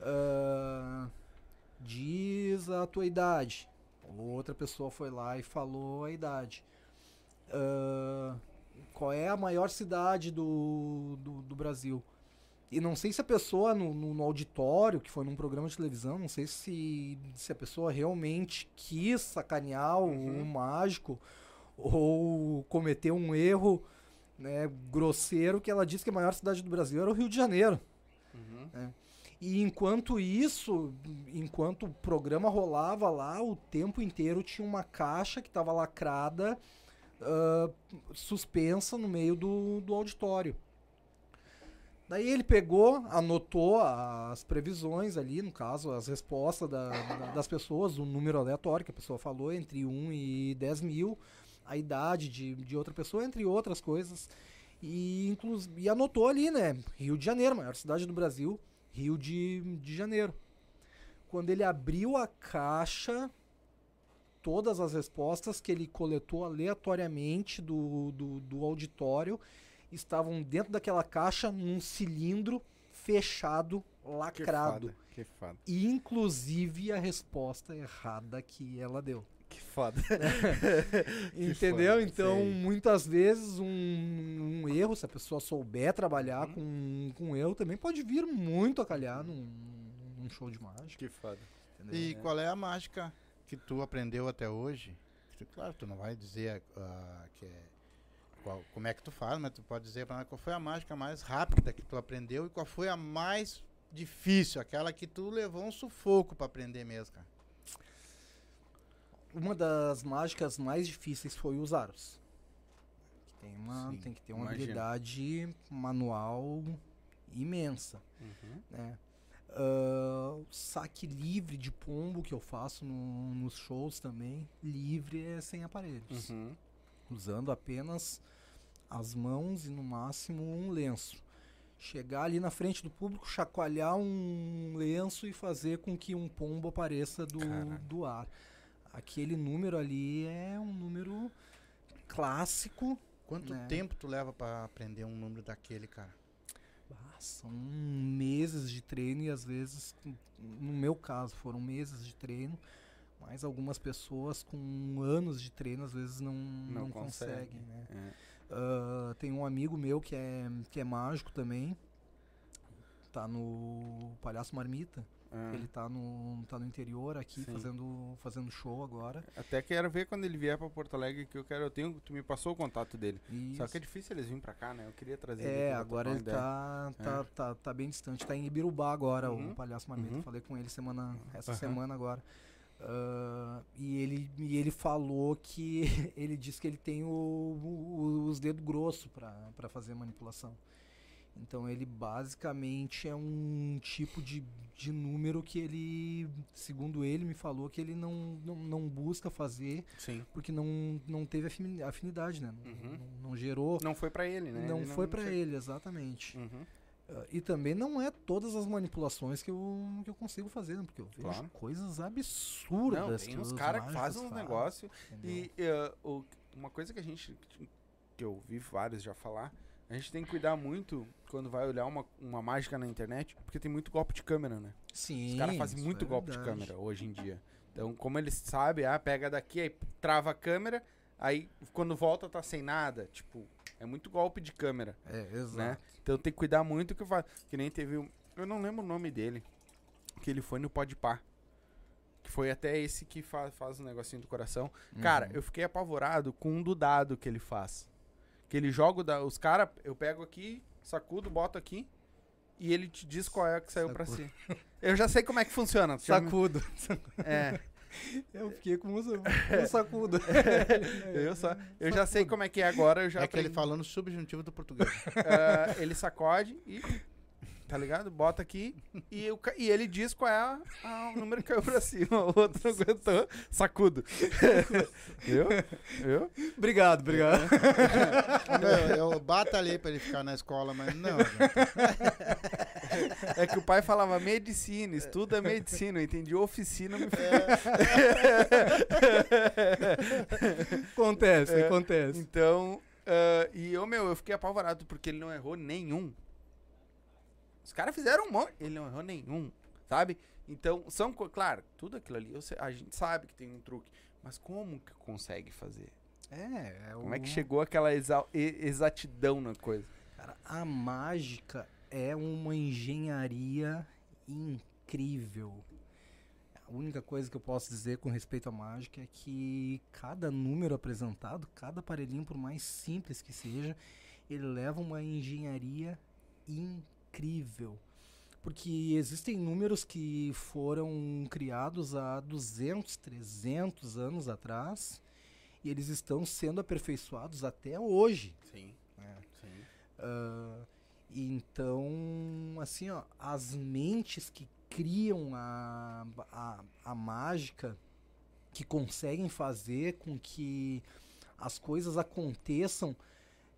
Ah, diz a tua idade. Outra pessoa foi lá e falou a idade. Ah, qual é a maior cidade do, do, do Brasil? E não sei se a pessoa no, no- no auditório, que foi num programa de televisão, não sei se, se a pessoa realmente quis sacanear o- Uhum. o mágico ou cometeu um erro né, grosseiro que ela disse que a maior cidade do Brasil era o Rio de Janeiro. Uhum. E enquanto isso, enquanto o programa rolava lá, o tempo inteiro tinha uma caixa que estava lacrada, ah, suspensa no meio do, do auditório. Daí ele pegou, anotou as previsões ali, no caso, as respostas da- da- das pessoas, o número aleatório que a pessoa falou, entre 1 e 10 mil, a idade de, de outra pessoa, entre outras coisas. E, inclus, e anotou ali, né? Rio de Janeiro, maior cidade do Brasil, Rio de, de Janeiro. Quando ele abriu a caixa, todas as respostas que ele coletou aleatoriamente do, do, do auditório estavam dentro daquela caixa num cilindro fechado, Que lacrado. foda. Que foda. Inclusive a resposta errada que ela deu. Que foda. Entendeu? foda, Então, sei. muitas vezes um, um erro, se a pessoa souber trabalhar Uhum. com, com erro, também pode vir muito a calhar num, num show de mágica. Que foda. entendeu? E É. qual é a mágica que tu aprendeu até hoje? Claro, tu não vai dizer ah, que é, qual- como é que tu faz, mas tu pode dizer pra nós qual foi a mágica mais rápida que tu aprendeu e qual foi a mais difícil, aquela que tu levou um sufoco pra aprender mesmo, cara. Uma das mágicas mais difíceis foi os aros. Tem, uma, Sim, tem que ter uma imagino. habilidade manual imensa. Uhum. né? O saque livre de pombo que eu faço no- nos shows também, livre é sem aparelhos. Uhum. Usando apenas as mãos e no máximo um lenço. Chegar ali na frente do público, chacoalhar um lenço e fazer com que um pombo apareça do, Caraca. do ar. Aquele número ali é um número clássico, Quanto Né. tempo tu leva pra aprender um número daquele, cara? Ah, são meses de treino e às vezes, no meu caso, foram meses de treino, mas algumas pessoas com anos de treino às vezes não, Não não, consegue. conseguem, né? É. Ah, tem um amigo meu que é, que é mágico também, tá no Palhaço Marmita, Ah. ele tá no, tá no interior aqui Sim. fazendo, fazendo show agora. Até quero ver quando ele vier pra Porto Alegre, que eu quero. Eu tenho, tu me passou o contato dele. Só Isso. que é difícil eles virem pra cá, né? Eu queria trazer ele É, pra agora trocar ele tá, É. tá, tá, tá bem distante. Tá em Ibirubá agora, Uhum. o Palhaço Marmita. Uhum. Falei com ele semana, essa Aham. semana agora. Ah, e, ele, e ele falou que ele disse que ele tem o- o- os dedos grossos pra pra fazer manipulação. Então ele basicamente é um tipo de, de número que ele, segundo ele, me falou que ele não, não, não busca fazer Sim. porque não, não teve afini- afinidade, né? Não, Uhum. não- não gerou. Não foi pra ele, né? Não Ele foi chegou- ele, exatamente. Uhum. Ah, e também não é todas as manipulações que eu, que eu consigo fazer, né? porque eu vejo Claro. coisas absurdas. Não, tem que uns caras que fazem uns negócios. entendeu? E o- uma coisa que a gente. que eu vi vários já falar. A gente tem que cuidar muito quando vai olhar uma, uma mágica na internet, porque tem muito golpe de câmera, né? Sim, Os caras fazem muito é golpe de verdade. câmera hoje em dia. Então, como eles sabem, ah, pega daqui, aí trava a câmera, aí quando volta tá sem nada. Tipo, é muito golpe de câmera, É, exato. né? Então tem que cuidar muito que faz. Que nem teve um. Eu não lembro o nome dele. Que ele foi no Podpah. Que foi até esse que fa faz o negocinho do coração. Cara, Uhum. eu fiquei apavorado com um do dado que ele faz. Que ele joga da, os caras, eu pego aqui, sacudo, boto aqui. E ele te diz qual é que saiu pra si. Eu já sei como é que funciona. já me- Sacudo. É, Eu fiquei com um, um sacudo. eu, só, eu já sei como é que é agora. Eu já é que ele aprendi. falando subjuntivo do português. Ah, ele sacode e. Tá ligado? Bota aqui e, ca- e ele diz qual é a, a- o número que caiu pra cima. O outro não aguentou. Sacudo. Viu? Viu? obrigado, obrigado. Meu, eu batalhei pra ele ficar na escola, mas não. É que o pai falava medicina, estuda medicina. Eu entendi oficina, me acontece, É. acontece. Então, ah, e eu, meu, eu fiquei apavorado porque ele não errou nenhum. Os caras fizeram um monte, ele não errou nenhum, sabe? Então, são, claro, tudo aquilo ali, eu a gente sabe que tem um truque, mas como que consegue fazer? É, é Como é que o- chegou aquela exa- exatidão na coisa? Cara, a mágica é uma engenharia incrível. A única coisa que eu posso dizer com respeito à mágica é que cada número apresentado, cada aparelhinho, por mais simples que seja, ele leva uma engenharia incrível. Porque existem números que foram criados há 200, 300 anos atrás e eles estão sendo aperfeiçoados até hoje. Sim, né? sim. Ah, então, assim, ó, as mentes que criam a, a, a mágica, que conseguem fazer com que as coisas aconteçam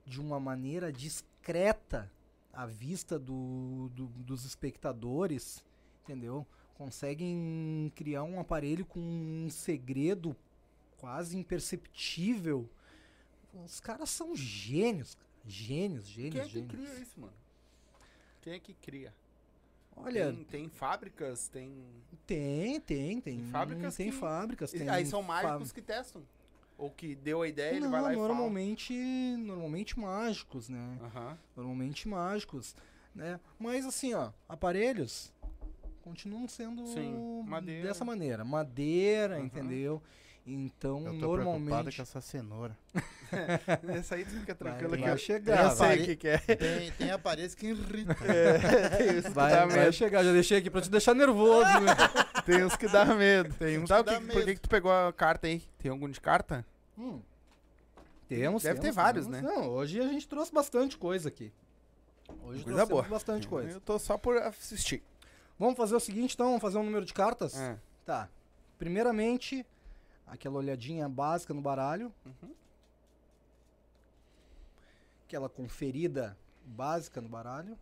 de uma maneira discreta à vista do, do- dos espectadores, entendeu? Conseguem criar um aparelho com um segredo quase imperceptível. Os caras são gênios, gênios, gênios, Quem é que gênios. cria isso, mano? Quem é que cria? Olha, tem, tem fábricas, tem... tem, tem, tem. Tem fábricas tem que- fábricas, tem Aí são mágicos que testam. Ou que deu a ideia, ele Não, vai lá e fala. normalmente, normalmente mágicos, né? Aham. Normalmente mágicos, né? Mas assim, ó, aparelhos continuam sendo Sim, madeira. dessa maneira, madeira, Aham. entendeu? Então, Eu tô normalmente com essa cenoura. Essa aí tu fica tranquilo vai, que vai eu, chegar, eu sei o que, que é. Tem, tem aparelhos que irritam. que vai, vai medo. chegar. Já deixei aqui pra te deixar nervoso, né? Tem uns que dá medo. Tem uns Sabe que o dá que, por que, medo. que tu pegou a carta aí? Tem algum de carta? Hum. Temos, Deve ter temos, vários, temos. né? Não, hoje a gente trouxe bastante coisa aqui. Hoje Coisa boa. bastante coisa. Eu tô só por assistir. Vamos fazer o seguinte, então, vamos fazer um número de cartas? É. Tá. Primeiramente, aquela olhadinha básica no baralho. Uhum. Aquela conferida básica no baralho.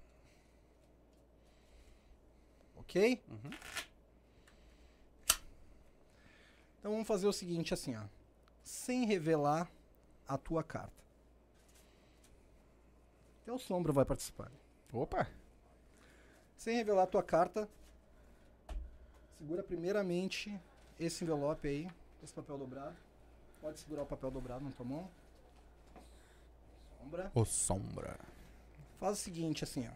Ok? Uhum. Então vamos fazer o seguinte assim, ó. Sem revelar a tua carta. Até o Sombra vai participar. Opa! Sem revelar a tua carta, segura primeiramente esse envelope aí, esse papel dobrado. Pode segurar o papel dobrado na tua mão. Sombra. O Sombra. Faz o seguinte, assim, ó.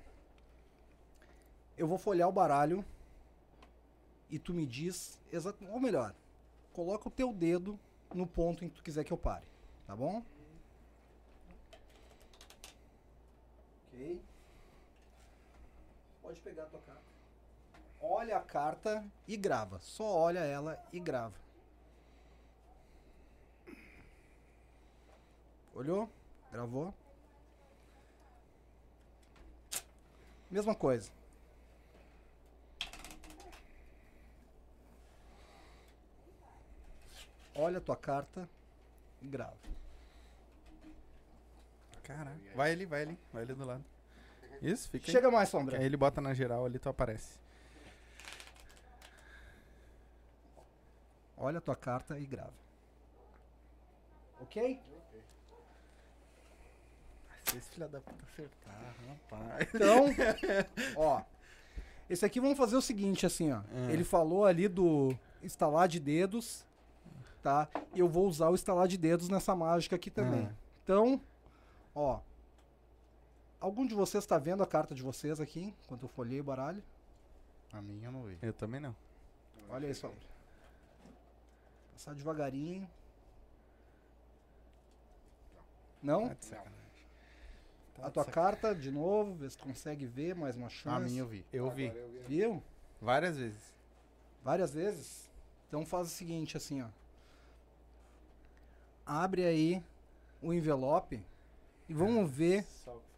Eu vou folhear o baralho e tu me diz exatamente, ou melhor, coloca o teu dedo no ponto em que tu quiser que eu pare, tá bom? Ok. Pode pegar a tua carta. Olha a carta e grava. Só olha ela e grava. Olhou? Gravou? Mesma coisa. Olha a tua carta e grava. Caraca. Vai ali, vai ali. Vai ali do lado. Isso, fica aí. Chega mais, Sombra. Aí ele bota na geral ali, tu aparece. Olha a tua carta e grava. Ok? Se esse filho da puta acertar, rapaz. Então, ó. Esse aqui vamos fazer o seguinte, assim, ó. Ah. Ele falou ali do instalar de dedos, tá? Eu vou usar o instalar de dedos nessa mágica aqui também. Ah. Então, ó. Algum de vocês está vendo a carta de vocês aqui, enquanto eu folhei o baralho? A minha eu não vi. Eu também não. Olha aí, Sombra. Passar devagarinho. Não? Tá de sacanagem. Tá A tua sacanagem. carta, de novo, vê se consegue ver mais uma chance. A minha eu vi. Eu vi. Viu? Várias vezes. Várias vezes? Então faz o seguinte, assim, ó. Abre aí o envelope e vamos ver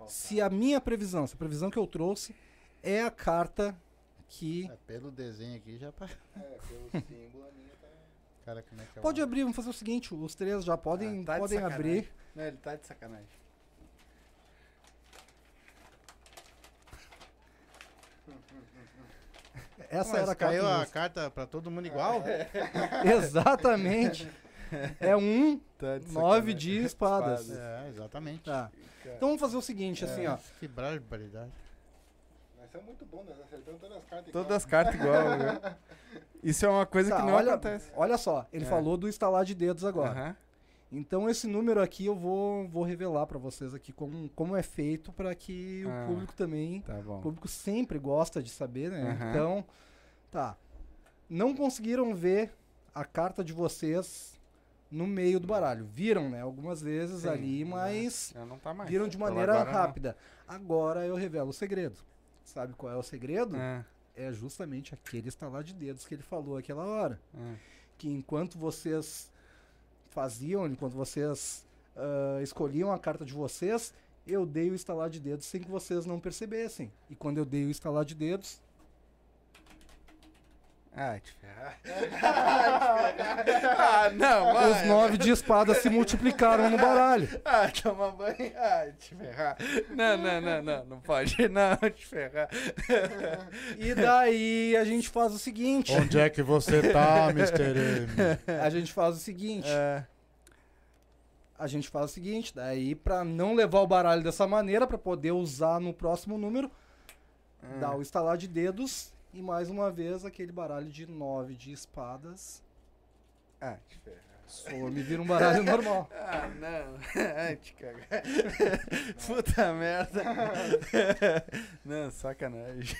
se a minha previsão, se a previsão que eu trouxe é a carta que. É, pelo desenho aqui já pa- É, pelo símbolo a minha tá. Cara, como é que é o- Pode abrir, vamos fazer o seguinte, os três já podem, Ah, tá de podem abrir. Não, ele tá de sacanagem. Essa Mas era a carta. caiu a carta pra todo mundo igual? Exatamente. É um Tá nove de espadas. Espadas. É, exatamente. Tá. Então vamos fazer o seguinte, assim, ó. Que barbaridade. Mas é muito bom, nós acertamos todas as cartas Todas igual. as cartas igual. viu? Isso é uma coisa Tá, que não olha, acontece. olha só, ele É. falou do instalar de dedos agora. Aham. Então esse número aqui eu vou, vou revelar pra vocês aqui como, como é feito pra que Ah. o público também, Tá o público sempre gosta de saber, né? Aham. Então, tá. Não conseguiram ver a carta de vocês no meio do baralho. Viram, né? Algumas vezes Sim, ali, né? mas Já não tá mais. viram de maneira agora não. rápida. Agora eu revelo o segredo. Sabe qual é o segredo? É, É justamente aquele estalar de dedos que ele falou aquela hora. é. que enquanto vocês faziam, enquanto vocês ah, escolhiam a carta de vocês, eu dei o estalar de dedos sem que vocês não percebessem. E quando eu dei o estalar de dedos, Ah, te ferrar. ah, não, mano. os nove de espada se multiplicaram no baralho. Ah, toma banho. Ah, te ferrar. Não, não, não, não. Não pode. Não, te ferrar. E daí a gente faz o seguinte, Onde é que você tá, Mr. M? a gente faz o seguinte, É. a gente faz o seguinte, daí pra não levar o baralho dessa maneira, pra poder usar no próximo número, Ah. dá o estalar de dedos e mais uma vez aquele baralho de nove de espadas. Ah, te ferrar. Some e vira um baralho normal. Ah, não. Ai, te cagar. Puta merda. Não, sacanagem.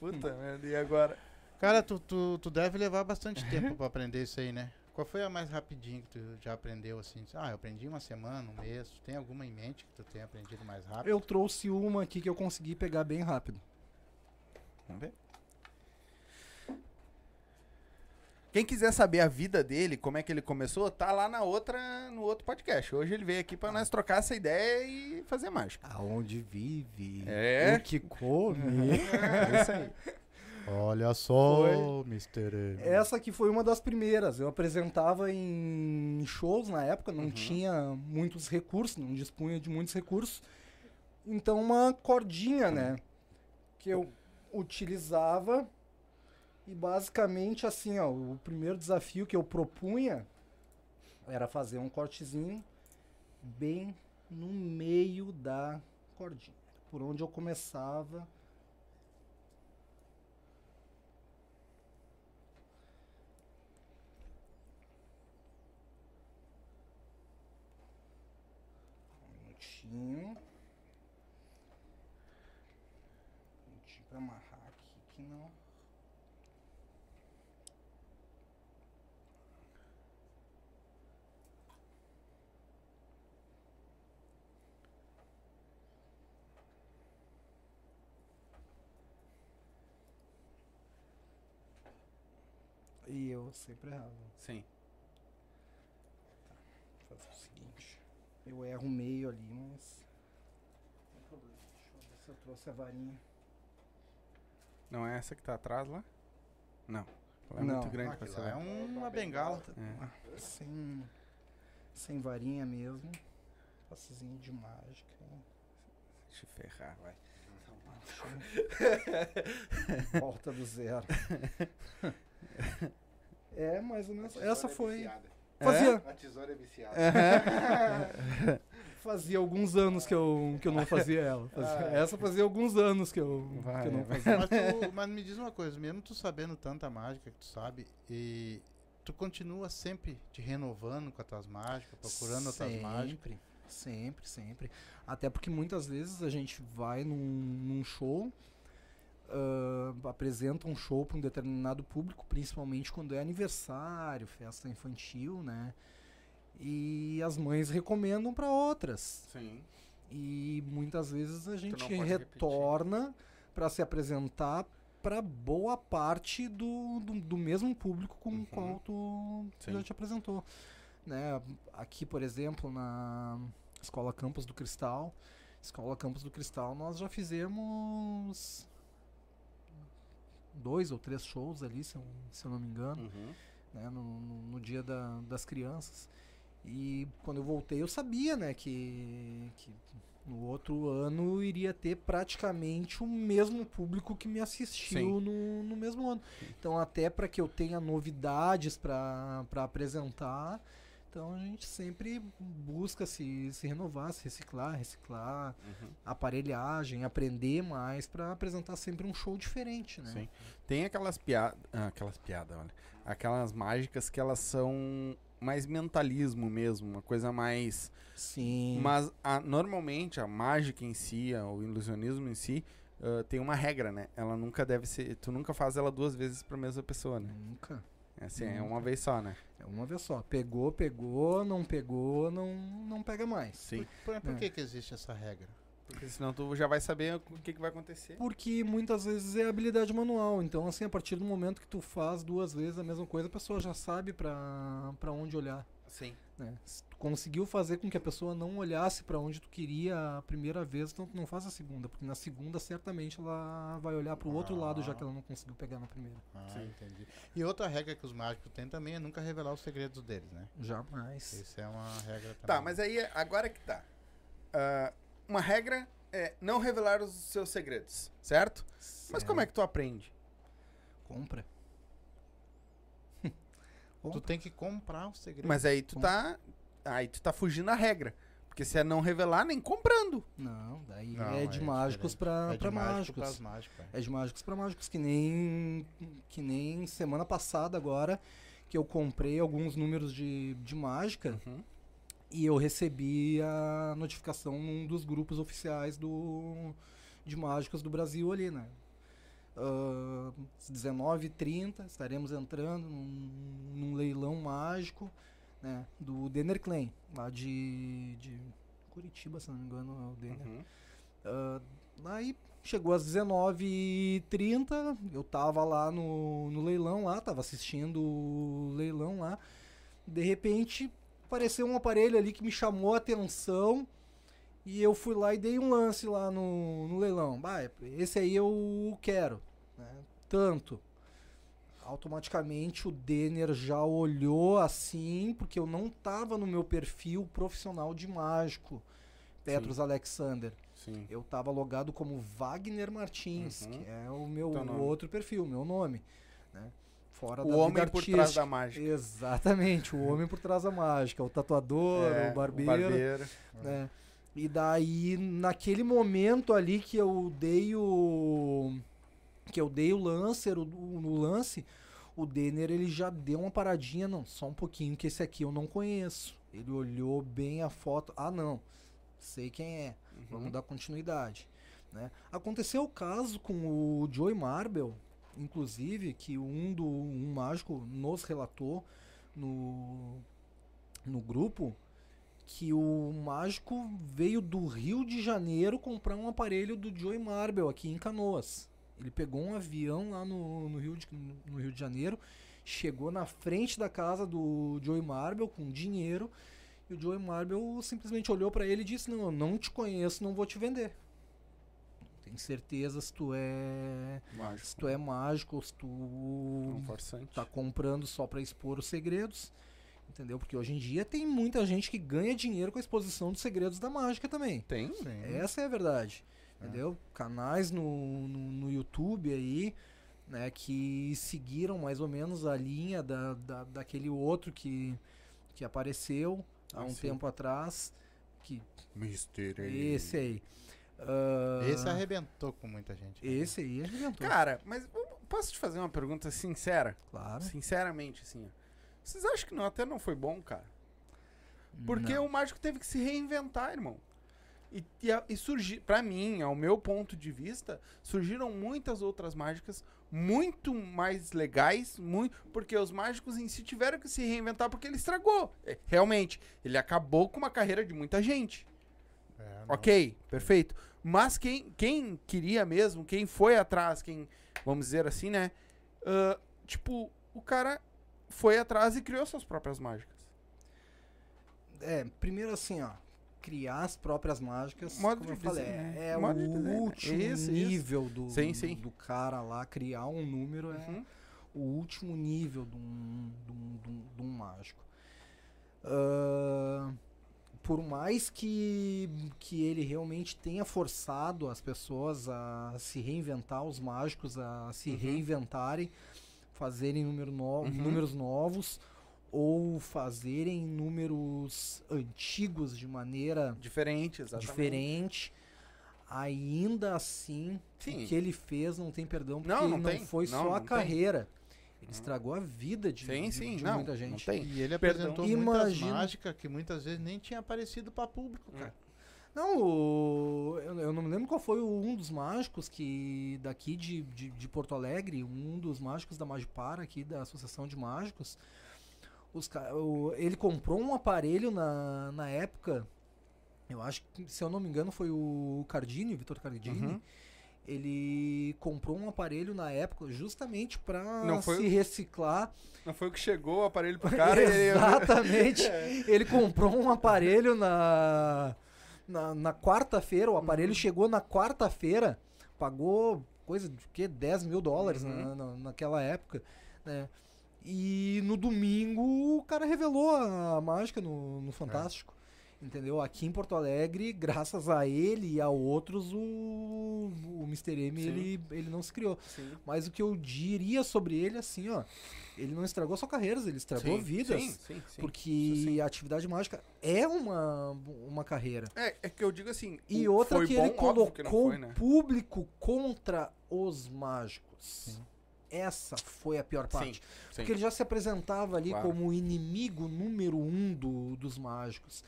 Puta merda. E agora? Cara, tu, tu, tu deve levar bastante tempo pra aprender isso aí, né? Qual foi a mais rapidinha que tu já aprendeu assim? Ah, eu aprendi uma semana, um mês. Tu tem alguma em mente que tu tenha aprendido mais rápido? Eu trouxe uma aqui que eu consegui pegar bem rápido. Vamos ver. Quem quiser saber a vida dele, como é que ele começou, tá lá na outra, no outro podcast. Hoje ele veio aqui pra nós trocar essa ideia e fazer mágica. Aonde vive, É. o que come. É isso aí. Olha só, Mr. M. Essa aqui foi uma das primeiras. Eu apresentava em shows na época, não Uhum. tinha muitos recursos, não dispunha de muitos recursos. Então uma cordinha, né? Que eu utilizava e basicamente assim, ó, o primeiro desafio que eu propunha era fazer um cortezinho bem no meio da cordinha. Por onde eu começava. Um minutinho pra amarrar aqui que não. E eu sempre errava. Sim. Vou fazer o seguinte. Eu erro meio ali, mas. Não tem problema. Deixa eu ver se eu trouxe a varinha. Não é essa que tá atrás lá? Não. Ela é Não. muito grande pra ser lá é um- uma bengala. É. Sem. Sem varinha mesmo. Passezinho de mágica. Deixa eu ferrar, vai. Volta do zero. é, mais ou menos. Essa foi. Fazia, A tesoura é viciada. fazia alguns anos que eu, que eu não fazia ela. Fazia- essa fazia alguns anos que eu, Vai, que eu não fazia. Mas, tu- mas me diz uma coisa, mesmo tu sabendo tanta mágica que tu sabe, e tu continua sempre te renovando com as tuas mágicas, procurando as tuas mágicas. Sempre, sempre, sempre. Até porque muitas vezes a gente vai num, num show, ah, apresenta um show para um determinado público, principalmente quando é aniversário, festa infantil, né? E as mães recomendam para outras. Sim. E muitas vezes a gente retorna para se apresentar para boa parte do, do, do mesmo público com Uhum. o qual tu tu já Sim. te apresentou. Né? Aqui, por exemplo, na Escola Campus do Cristal, Escola Campus do Cristal, nós já fizemos dois ou três shows ali, se eu, se eu não me engano Uhum. né, no, no, no dia da- das crianças. E quando eu voltei, eu sabia, né, que, que no outro ano iria ter praticamente o mesmo público que me assistiu no, no mesmo ano. Então, até para que eu tenha novidades para apresentar, então a gente sempre busca se, se renovar, se reciclar, reciclar, Uhum. aparelhagem, aprender mais para apresentar sempre um show diferente, né? Sim. Tem aquelas piadas. aquelas piadas, olha. Aquelas mágicas que elas são mais mentalismo mesmo, uma coisa mais. Sim. Mas a- normalmente a mágica em si, o ilusionismo em si, ah, tem uma regra, né? Ela nunca deve ser. Tu nunca faz ela duas vezes pra mesma pessoa, né? Nunca. É Assim, é Nunca. uma vez só, né? É uma vez só. Pegou, pegou, não pegou, não, não pega mais. Sim. Por, por É. que, que existe essa regra? Porque senão tu já vai saber o que, que vai acontecer. Porque muitas vezes é habilidade manual. Então, assim, a partir do momento que tu faz duas vezes a mesma coisa, a pessoa já sabe pra, pra onde olhar. Sim. Né? Se tu conseguiu fazer com que a pessoa não olhasse pra onde tu queria a primeira vez, então tu não faz a segunda. Porque na segunda, certamente, ela vai olhar pro outro lado, já que ela não conseguiu pegar na primeira. Ah, Sim. entendi. E outra regra que os mágicos têm também é nunca revelar os segredos deles, né? Jamais. Isso é uma regra também. Tá, mas aí agora que tá. Ah, uma regra é não revelar os seus segredos, certo? Mas como é que tu aprende? Compra. Tu tem que comprar os segredos. Mas aí tu tá. Aí tu tá fugindo da regra. Porque se é não revelar, nem comprando. Não, daí Não, é de é mágicos pra, é de pra mágico mágicos. pras mágicos. é. É de mágicos pra mágicos, que nem que nem semana passada agora que eu comprei alguns números de, de mágica e eu recebi a notificação num dos grupos oficiais do de mágicos do Brasil ali, né? Ah, 19h30 estaremos entrando num, num leilão mágico né, do Denner Klein, lá de, de Curitiba, se não me engano, é o Denner. Uhum. Ah, aí chegou às 19h30, eu tava lá no, no leilão lá, tava assistindo o leilão lá. De repente apareceu um aparelho ali que me chamou a atenção e eu fui lá e dei um lance lá no, no leilão. Bah, esse aí eu quero. né, Tanto. Automaticamente o Denner já olhou assim, porque eu não tava no meu perfil profissional de mágico. Petros Alexander. Sim. Eu tava logado como Wagner Martins, Uhum. que é o meu nome. outro perfil, meu nome. Né? Fora O da homem por trás da mágica. Exatamente, o homem por trás da mágica, o tatuador, É, o barbeiro. barbeiro. né? E daí, naquele momento ali que eu dei o. Que eu dei o lancer, o, o- no lance, o Denner ele já deu uma paradinha, não, só um pouquinho, que esse aqui eu não conheço. Ele olhou bem a foto. Ah, não. Sei quem é. Vamos dar continuidade. Né? Aconteceu o caso com o Joey Marble, inclusive, que um do um mágico nos relatou no, no grupo que o mágico veio do Rio de Janeiro comprar um aparelho do Joey Marble aqui em Canoas. Ele pegou um avião lá no, no, Rio, de, no Rio de Janeiro, chegou na frente da casa do Joey Marble com dinheiro e o Joey Marble simplesmente olhou pra ele e disse: Não, eu não te conheço, não vou te vender. Tem certeza se tu é. Mágico. Se tu é mágico, ou se tu Um farsante. tá comprando só pra expor os segredos. Entendeu? Porque hoje em dia tem muita gente que ganha dinheiro com a exposição dos segredos da mágica também. Tem? Essa é a verdade. Entendeu? Canais no, no, no YouTube aí, né, que seguiram mais ou menos a linha da, da, daquele outro que, que apareceu há Ah, um sim. tempo atrás. Que, Mister esse aí. Ah, Esse arrebentou com muita gente. né? Esse aí arrebentou. Cara, mas posso te fazer uma pergunta sincera? claro. Sinceramente, assim. ó. Vocês acham que não, até não foi bom, cara? Porque Não. o mágico teve que se reinventar, irmão. E, e, e surgir, pra mim, ao meu ponto de vista, surgiram muitas outras mágicas muito mais legais, muito, porque os mágicos em si tiveram que se reinventar porque ele estragou. É, realmente, ele acabou com uma carreira de muita gente. É. Ok, perfeito. Mas quem, quem queria mesmo, quem foi atrás, quem, vamos dizer assim, né? ah, tipo, o cara foi atrás e criou suas próprias mágicas. É, primeiro assim, ó. Criar as próprias mágicas, Modo como eu de falei, dizer, né? é, é o dizer, último nível do, Sim, sim. do cara lá. Criar um número é Uhum. o último nível de um, de um, de um- de um mágico. Ah, por mais que, que ele realmente tenha forçado as pessoas a se reinventar, os mágicos a se Uhum. reinventarem, fazerem número no- Uhum. números novos ou fazerem números antigos de maneira Diferente, exatamente. diferente. Ainda assim, Sim. o que ele fez não tem perdão, porque Não, não não, foi Não, só não a tem. carreira. Ele estragou a vida de, Sim, de- sim, de não, muita não gente. tem. E ele Perdão. apresentou muitas Imagina- mágicas que muitas vezes nem tinha aparecido pra público, Hum. cara. Não, o- eu, eu não me lembro qual foi o- um dos mágicos que daqui de, de, de Porto Alegre, um dos mágicos da Magipara aqui da Associação de Mágicos. Os, o- ele comprou um aparelho na, na época, eu acho que, se eu não me engano, foi o Cardini, o Vitor Cardini. Uhum. Ele comprou um aparelho na época justamente para se o- reciclar. Não foi o que chegou o aparelho pro cara. Exatamente. Ele comprou um aparelho na, na, na quarta-feira. O aparelho Uhum. chegou na quarta-feira. Pagou coisa de quê? 10 mil dólares Uhum. na, na- naquela época. Né? E no domingo o cara revelou a mágica no, no Fantástico. Entendeu? Aqui em Porto Alegre, graças a ele e a outros, o, o Mr. M Sim. ele, ele não se criou. Sim. Mas o que eu diria sobre ele, assim, ó, ele não estragou só carreiras, ele estragou Sim, vidas. Sim, sim, sim. porque sim. a atividade mágica é uma, uma carreira. É, é que eu digo assim... E o- outra que bom, ele colocou foi, né? o público contra os mágicos. Essa foi a pior parte. Sim. Porque ele já se apresentava ali Claro. como o inimigo número um do, dos mágicos.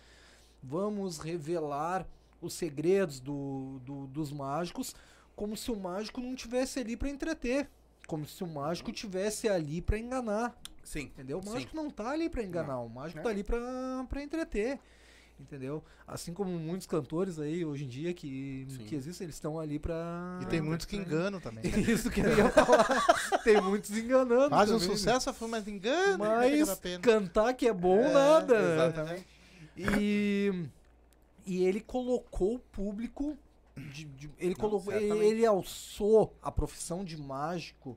Vamos revelar os segredos do, do- dos mágicos como se o mágico não tivesse ali para entreter. Como se o mágico tivesse ali para enganar. Sim. Entendeu? O Sim. mágico não tá ali pra enganar, o mágico É. tá ali pra entreter. Entendeu? Assim como muitos cantores aí hoje em dia que, Sim. que existem, eles estão ali pra. E tem muitos que enganam também. Isso que eu ia falar. tem muitos enganando. Faz um né? sucesso, foi mas engana, não chega Mas cantar que é bom, É, nada. Exatamente. E, e ele colocou o público. de- de- ele, Não, colocou, ele, ele alçou a profissão de mágico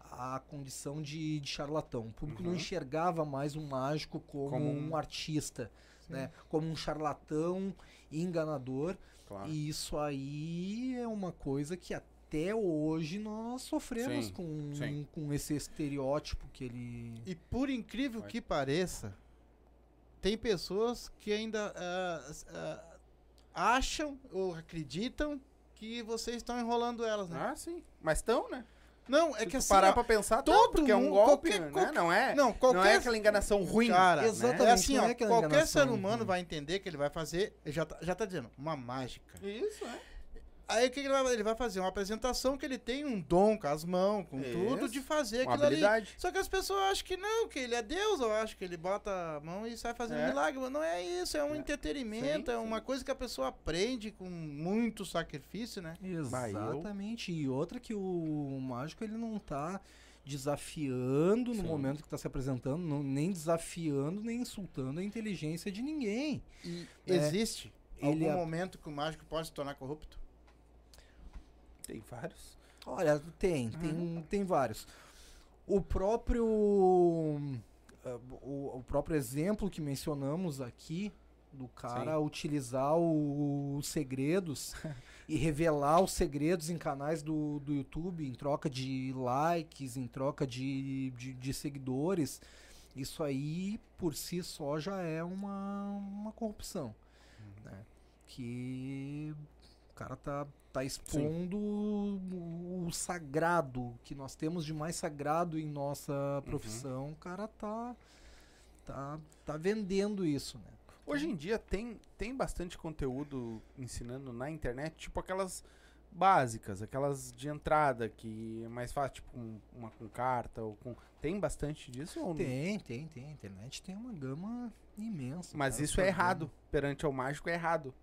à condição de, de charlatão. O público não Uhum. enxergava mais um mágico como, Como um- um artista, né? como um charlatão enganador. Claro. E isso aí é uma coisa que até hoje nós sofremos Sim, com, sim. com esse estereótipo que ele. E por incrível Vai. que pareça, tem pessoas que ainda ah, ah, acham ou acreditam que vocês estão enrolando elas, né? Ah, sim. Mas estão, né? Não, é Se que assim, parar ó, pra pensar, todo porque é um golpe, qualquer- né? qualquer- Não é? não, qualquer Não é aquela enganação ruim. Cara, né? Exatamente. é assim, não ó, é qualquer ser humano ruim. vai entender que ele vai fazer, já tá, já tá dizendo, uma mágica. Isso, é. Aí o que, ele vai Ele vai fazer uma apresentação que ele tem um dom com as mãos, com Isso. tudo, de fazer Uma aquilo ali. habilidade. Só que as pessoas acham que não, que ele é Deus, eu acho que ele bota a mão e sai fazendo É. milagre. Mas não é isso, é um É. entretenimento, Sim, é uma coisa que a pessoa aprende com muito sacrifício, né? Exatamente. E outra que o mágico ele não tá desafiando no Sim. momento que tá se apresentando, não- nem desafiando, nem insultando a inteligência de ninguém. E É. existe Ele algum é- momento que o mágico pode se tornar corrupto? Tem vários. Olha, tem, tem, tem vários. O próprio ah, o, o próprio exemplo que mencionamos aqui do cara utilizar o- os segredos e revelar os segredos em canais do, do YouTube em troca de likes, em troca de, de, de seguidores, isso aí por si só já é uma, uma corrupção. né? Que o cara tá, tá expondo o, o sagrado que nós temos de mais sagrado em nossa profissão. O cara tá, tá, tá vendendo isso, né? Hoje em dia tem, tem bastante conteúdo ensinando na internet, tipo aquelas básicas, aquelas de entrada que é mais fácil, tipo um- uma com carta ou com. Tem bastante disso ou não? Tem, tem, tem. A internet tem uma gama imensa. Mas cara, isso é tá errado. Perante ao mágico é errado.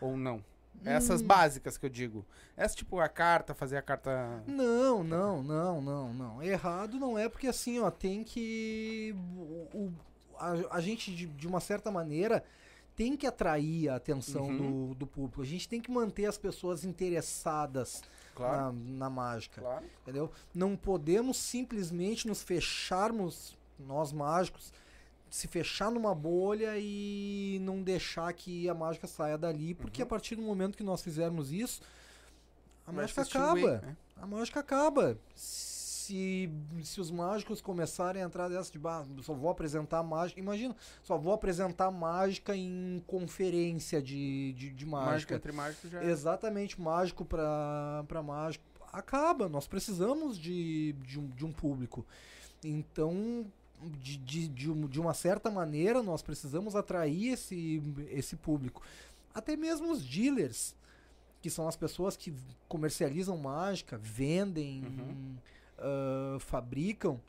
Ou não? Essas Hum. básicas que eu digo. Essa, tipo, a carta, fazer a carta. Não, não, não, não, não. Errado não é porque assim, ó, tem que. O, o- a, a gente, de, de uma certa maneira, tem que atrair a atenção Uhum. do, do público. A gente tem que manter as pessoas interessadas Claro. na, na mágica. Claro. Entendeu? Não podemos simplesmente nos fecharmos, nós mágicos, se fechar numa bolha e não deixar que a mágica saia dali, porque Uhum. a partir do momento que nós fizermos isso, a Vai mágica acaba. né? A mágica acaba. Se, se os mágicos começarem a entrar dessa de bah, só vou apresentar mágica. Imagina, só vou apresentar mágica em conferência de, de, de Mágico mágica. entre mágicos já. Exatamente, mágico pra, pra mágico. Acaba, nós precisamos de, de, um, de um público. Então, de, de, de, um- uma certa maneira, nós precisamos atrair esse, esse público. Até mesmo os dealers, que são as pessoas que comercializam mágica, vendem, Uhum. ah, fabricam,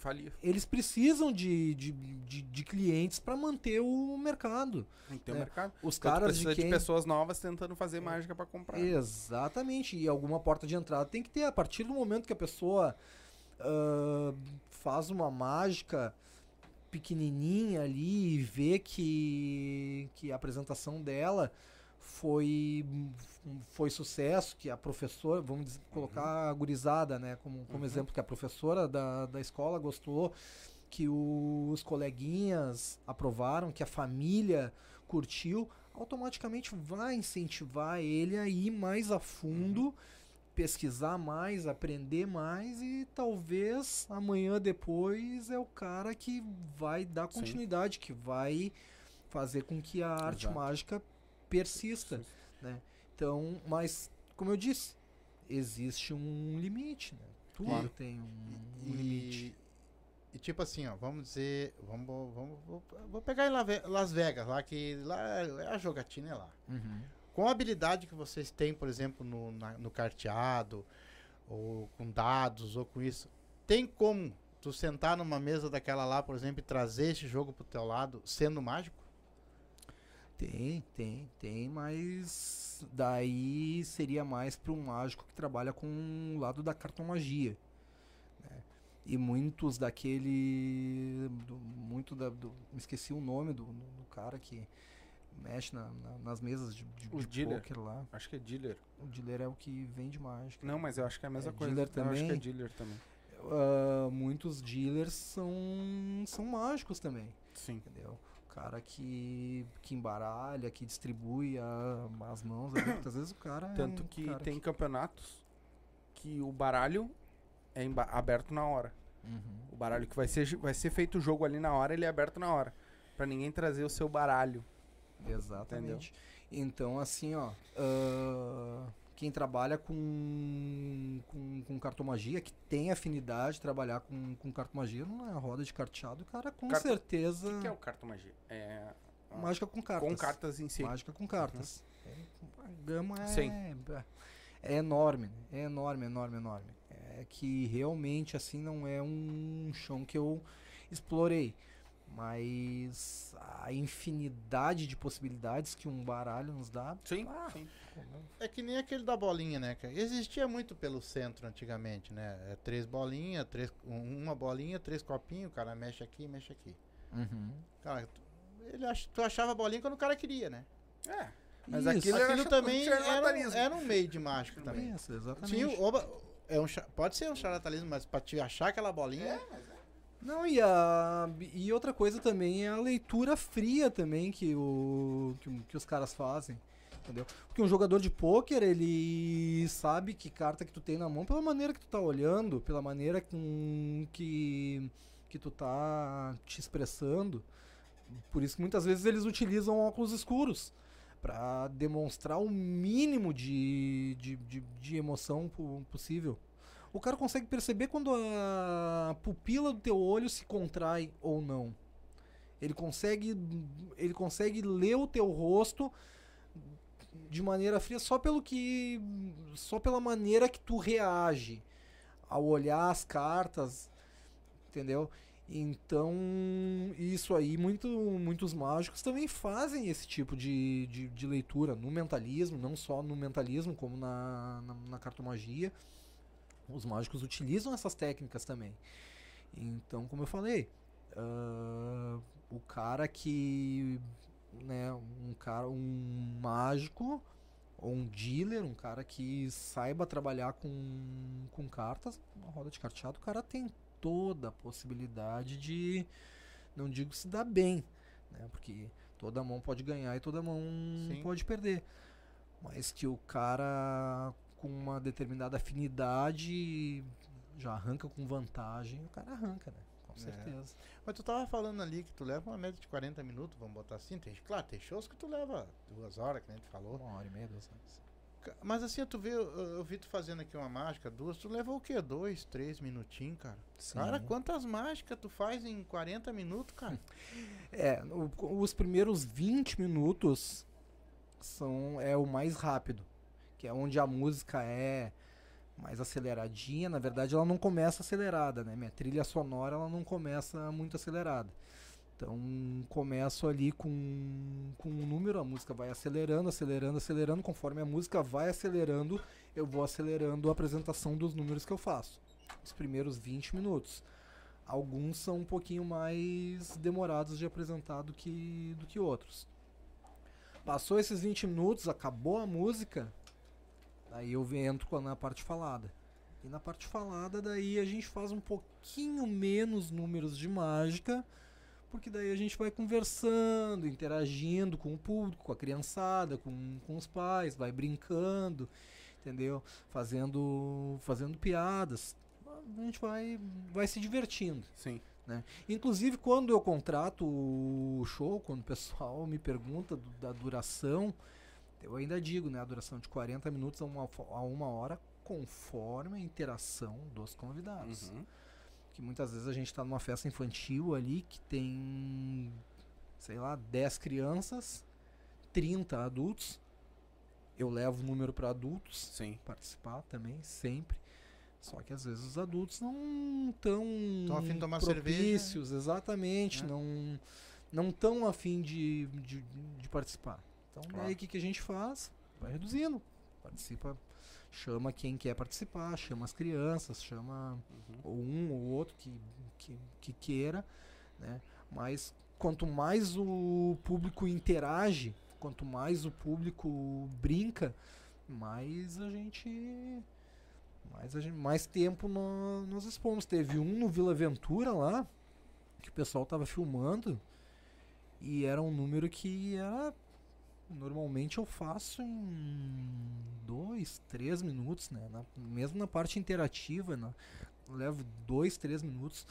Falia. eles precisam de, de, de, de clientes para manter o mercado. Tem que ter um É. mercado. Os Então caras de precisa de, quem... pessoas novas tentando fazer mágica pra comprar. Exatamente, e alguma porta de entrada tem que ter. A partir do momento que a pessoa ah, faz uma mágica pequenininha ali e vê que, que a apresentação dela foi, foi sucesso, que a professora, vamos dizer- colocar a gurizada né, como, como Uhum. exemplo, que a professora da, da escola gostou, que os coleguinhas aprovaram, que a família curtiu, automaticamente vai incentivar ele a ir mais a fundo, pesquisar mais, aprender mais e talvez amanhã depois é o cara que vai dar Sim. continuidade, que vai fazer com que a arte Exato. mágica persista. Então, mas como eu disse, existe um limite, né? Tudo Claro. tem um, um limite. E, e tipo assim, ó, vamos dizer, vamos, vamos, vou, vou pegar em Las Vegas, lá que lá é a jogatina é lá. Uhum. Com a habilidade que vocês têm, por exemplo, no, na- no carteado, ou com dados, ou com isso, tem como tu sentar numa mesa daquela lá, por exemplo, e trazer esse jogo pro teu lado, sendo mágico? Tem, tem, tem, mas daí seria mais para um mágico que trabalha com o lado da cartomagia. né? E muitos daquele. do- muito da. Do, esqueci o nome do- do cara que mexe na- na- nas mesas de, de, O de dealer. poker lá. Acho que é dealer. O dealer é o que vende mágica. Não, mas eu acho que é a mesma É coisa. dealer Eu acho que é também? dealer também. Ah, muitos dealers são, são mágicos também. Sim. Entendeu? O cara que, que embaralha, que distribui a- as mãos. ali, Muitas vezes o cara. é Tanto um que cara tem campeonatos que o baralho é aberto na hora. Uhum. O baralho que vai ser, vai ser feito o jogo ali na hora, ele é aberto na hora. Pra ninguém trazer o seu baralho. Exatamente. Então, assim, ó. ah, quem trabalha com, com, com cartomagia, que tem afinidade de trabalhar com, com cartomagia, não é roda de carteado, cara, com Carta- certeza. O que, que é o cartomagia? É. Mágica com cartas. Com cartas em si. Mágica com cartas. É, a gama é, Sim. é enorme, é enorme, enorme, enorme. É que realmente assim não é um chão que eu explorei. Mas a infinidade de possibilidades que um baralho nos dá. Sim, ah, sim. É que nem aquele da bolinha, né? cara? Existia muito pelo centro antigamente, né? É três bolinhas, três, um- uma bolinha, três copinhos, o cara mexe aqui, mexe aqui. Uhum. Cara, tu, ele ach, tu achava a bolinha quando o cara queria, né? É. Mas Isso, aquilo Aquilo também era, um- era um meio de mágico também. Isso, exatamente. Sim, oba, é um, pode ser um charlatanismo, mas pra te achar aquela bolinha. Não, e, a, e outra coisa também é a leitura fria também que, o, que, que os caras fazem. Entendeu? Porque um jogador de pôquer, ele sabe que carta que tu tem na mão pela maneira que tu tá olhando, pela maneira com que, que tu tá te expressando. Por isso que muitas vezes eles utilizam óculos escuros para demonstrar o mínimo de, de, de, de emoção po- possível. O cara consegue perceber quando a pupila do teu olho se contrai ou não. Ele consegue, ele consegue ler o teu rosto de maneira fria só pelo que, só pela maneira que tu reage ao olhar as cartas, entendeu? Então, isso aí, muito, muitos mágicos também fazem esse tipo de, de, de leitura no mentalismo, não só no mentalismo, como na, na, na cartomagia. Os mágicos utilizam essas técnicas também. Então, como eu falei, ah, o cara que. Né, um cara, um mágico ou um dealer, um cara que saiba trabalhar com, com cartas, uma roda de carteado, o cara tem toda a possibilidade de, não digo se dar bem, né, porque toda mão pode ganhar e toda mão Sim. pode perder. Mas que o cara com uma determinada afinidade já arranca com vantagem, o cara arranca, né? Com É. certeza. Mas tu tava falando ali que tu leva uma média de 40 minutos, vamos botar assim. Tem, claro, tem shows que tu leva duas horas, que nem tu falou. Uma hora e meia, duas horas. Mas assim, tu vê, eu, eu vi tu fazendo aqui uma mágica, duas, tu levou o quê? Dois, três minutinhos, cara? Cara, Sim. quantas mágicas tu faz em 40 minutos, cara? É, o- os primeiros 20 minutos são é o mais rápido, que é onde a música é mais aceleradinha. Na verdade, ela não começa acelerada, né? Minha trilha sonora ela não começa muito acelerada. Então, começo ali com, com um número, a música vai acelerando, acelerando, acelerando. Conforme a música vai acelerando, eu vou acelerando a apresentação dos números que eu faço. Os primeiros 20 minutos. Alguns são um pouquinho mais demorados de apresentar do que, do que outros. Passou esses 20 minutos, acabou a música, aí eu entro na parte falada. E na parte falada, daí a gente faz um pouquinho menos números de mágica, porque daí a gente vai conversando, interagindo com o público, com a criançada, com, com os pais, vai brincando, entendeu? Fazendo, fazendo piadas. A gente vai, vai se divertindo. Sim. Inclusive, quando eu contrato o show, quando o pessoal me pergunta do- da duração, eu ainda digo, né? A duração de 40 minutos a uma, a uma hora, conforme a interação dos convidados. Uhum. Que muitas vezes a gente está numa festa infantil ali que tem, sei lá, 10 crianças, 30 adultos. Eu levo o número para adultos Sim. participar também, sempre. Só que às vezes os adultos não estão Tão a fim de tomar propícios, exatamente, né? não não tão afim de, de, de participar. Então daí o que, que a gente faz? Vai reduzindo. Participa, chama quem quer participar, chama as crianças, chama Uhum. ou um ou outro que, que, que queira, né? Mas quanto mais o público interage, quanto mais o público brinca, mais a gente mais, a gente, mais tempo nó- nós expomos. Teve um no Vila Ventura lá, que o pessoal tava filmando, e era um número que era. Normalmente eu faço em dois, três minutos, né? Na- mesmo na parte interativa, né? eu levo dois, três minutos.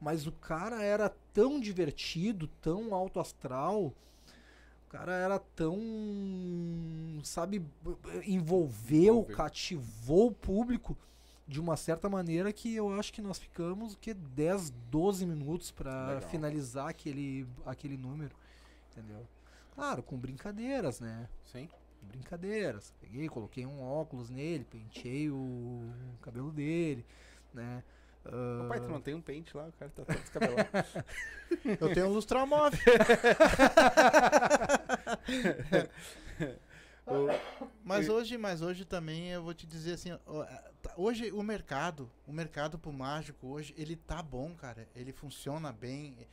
Mas o cara era tão divertido, tão alto astral, O cara era tão. Sabe, envolveu, Envolveu. cativou o público de uma certa maneira que eu acho que nós ficamos o que 10, 12 minutos Legal. finalizar aquele, aquele número. Entendeu? Claro, com brincadeiras, né? Sim. brincadeiras. Peguei, coloquei um óculos nele, penteei o cabelo dele, né? Ah, Pai, tu não tem um pente lá, o cara tá todo descabelado. Eu tenho um lustramóvel. Mas hoje, mas hoje também eu vou te dizer assim, tá- hoje o mercado, o mercado pro mágico hoje, ele tá bom, cara. Ele funciona bem.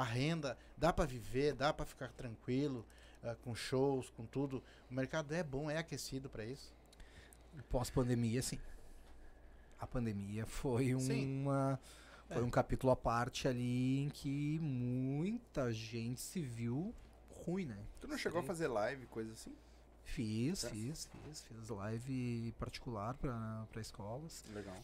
A, renda dá pra viver, dá pra ficar tranquilo, ah, com shows, com tudo. O mercado é bom, é aquecido pra isso. Pós-pandemia, sim. A pandemia foi Sim. uma. Foi É. um capítulo à parte ali em que muita gente se viu ruim, né? tu não chegou a fazer live, coisa assim? Fiz, É. fiz, fiz. Fiz live particular pra escolas. Legal.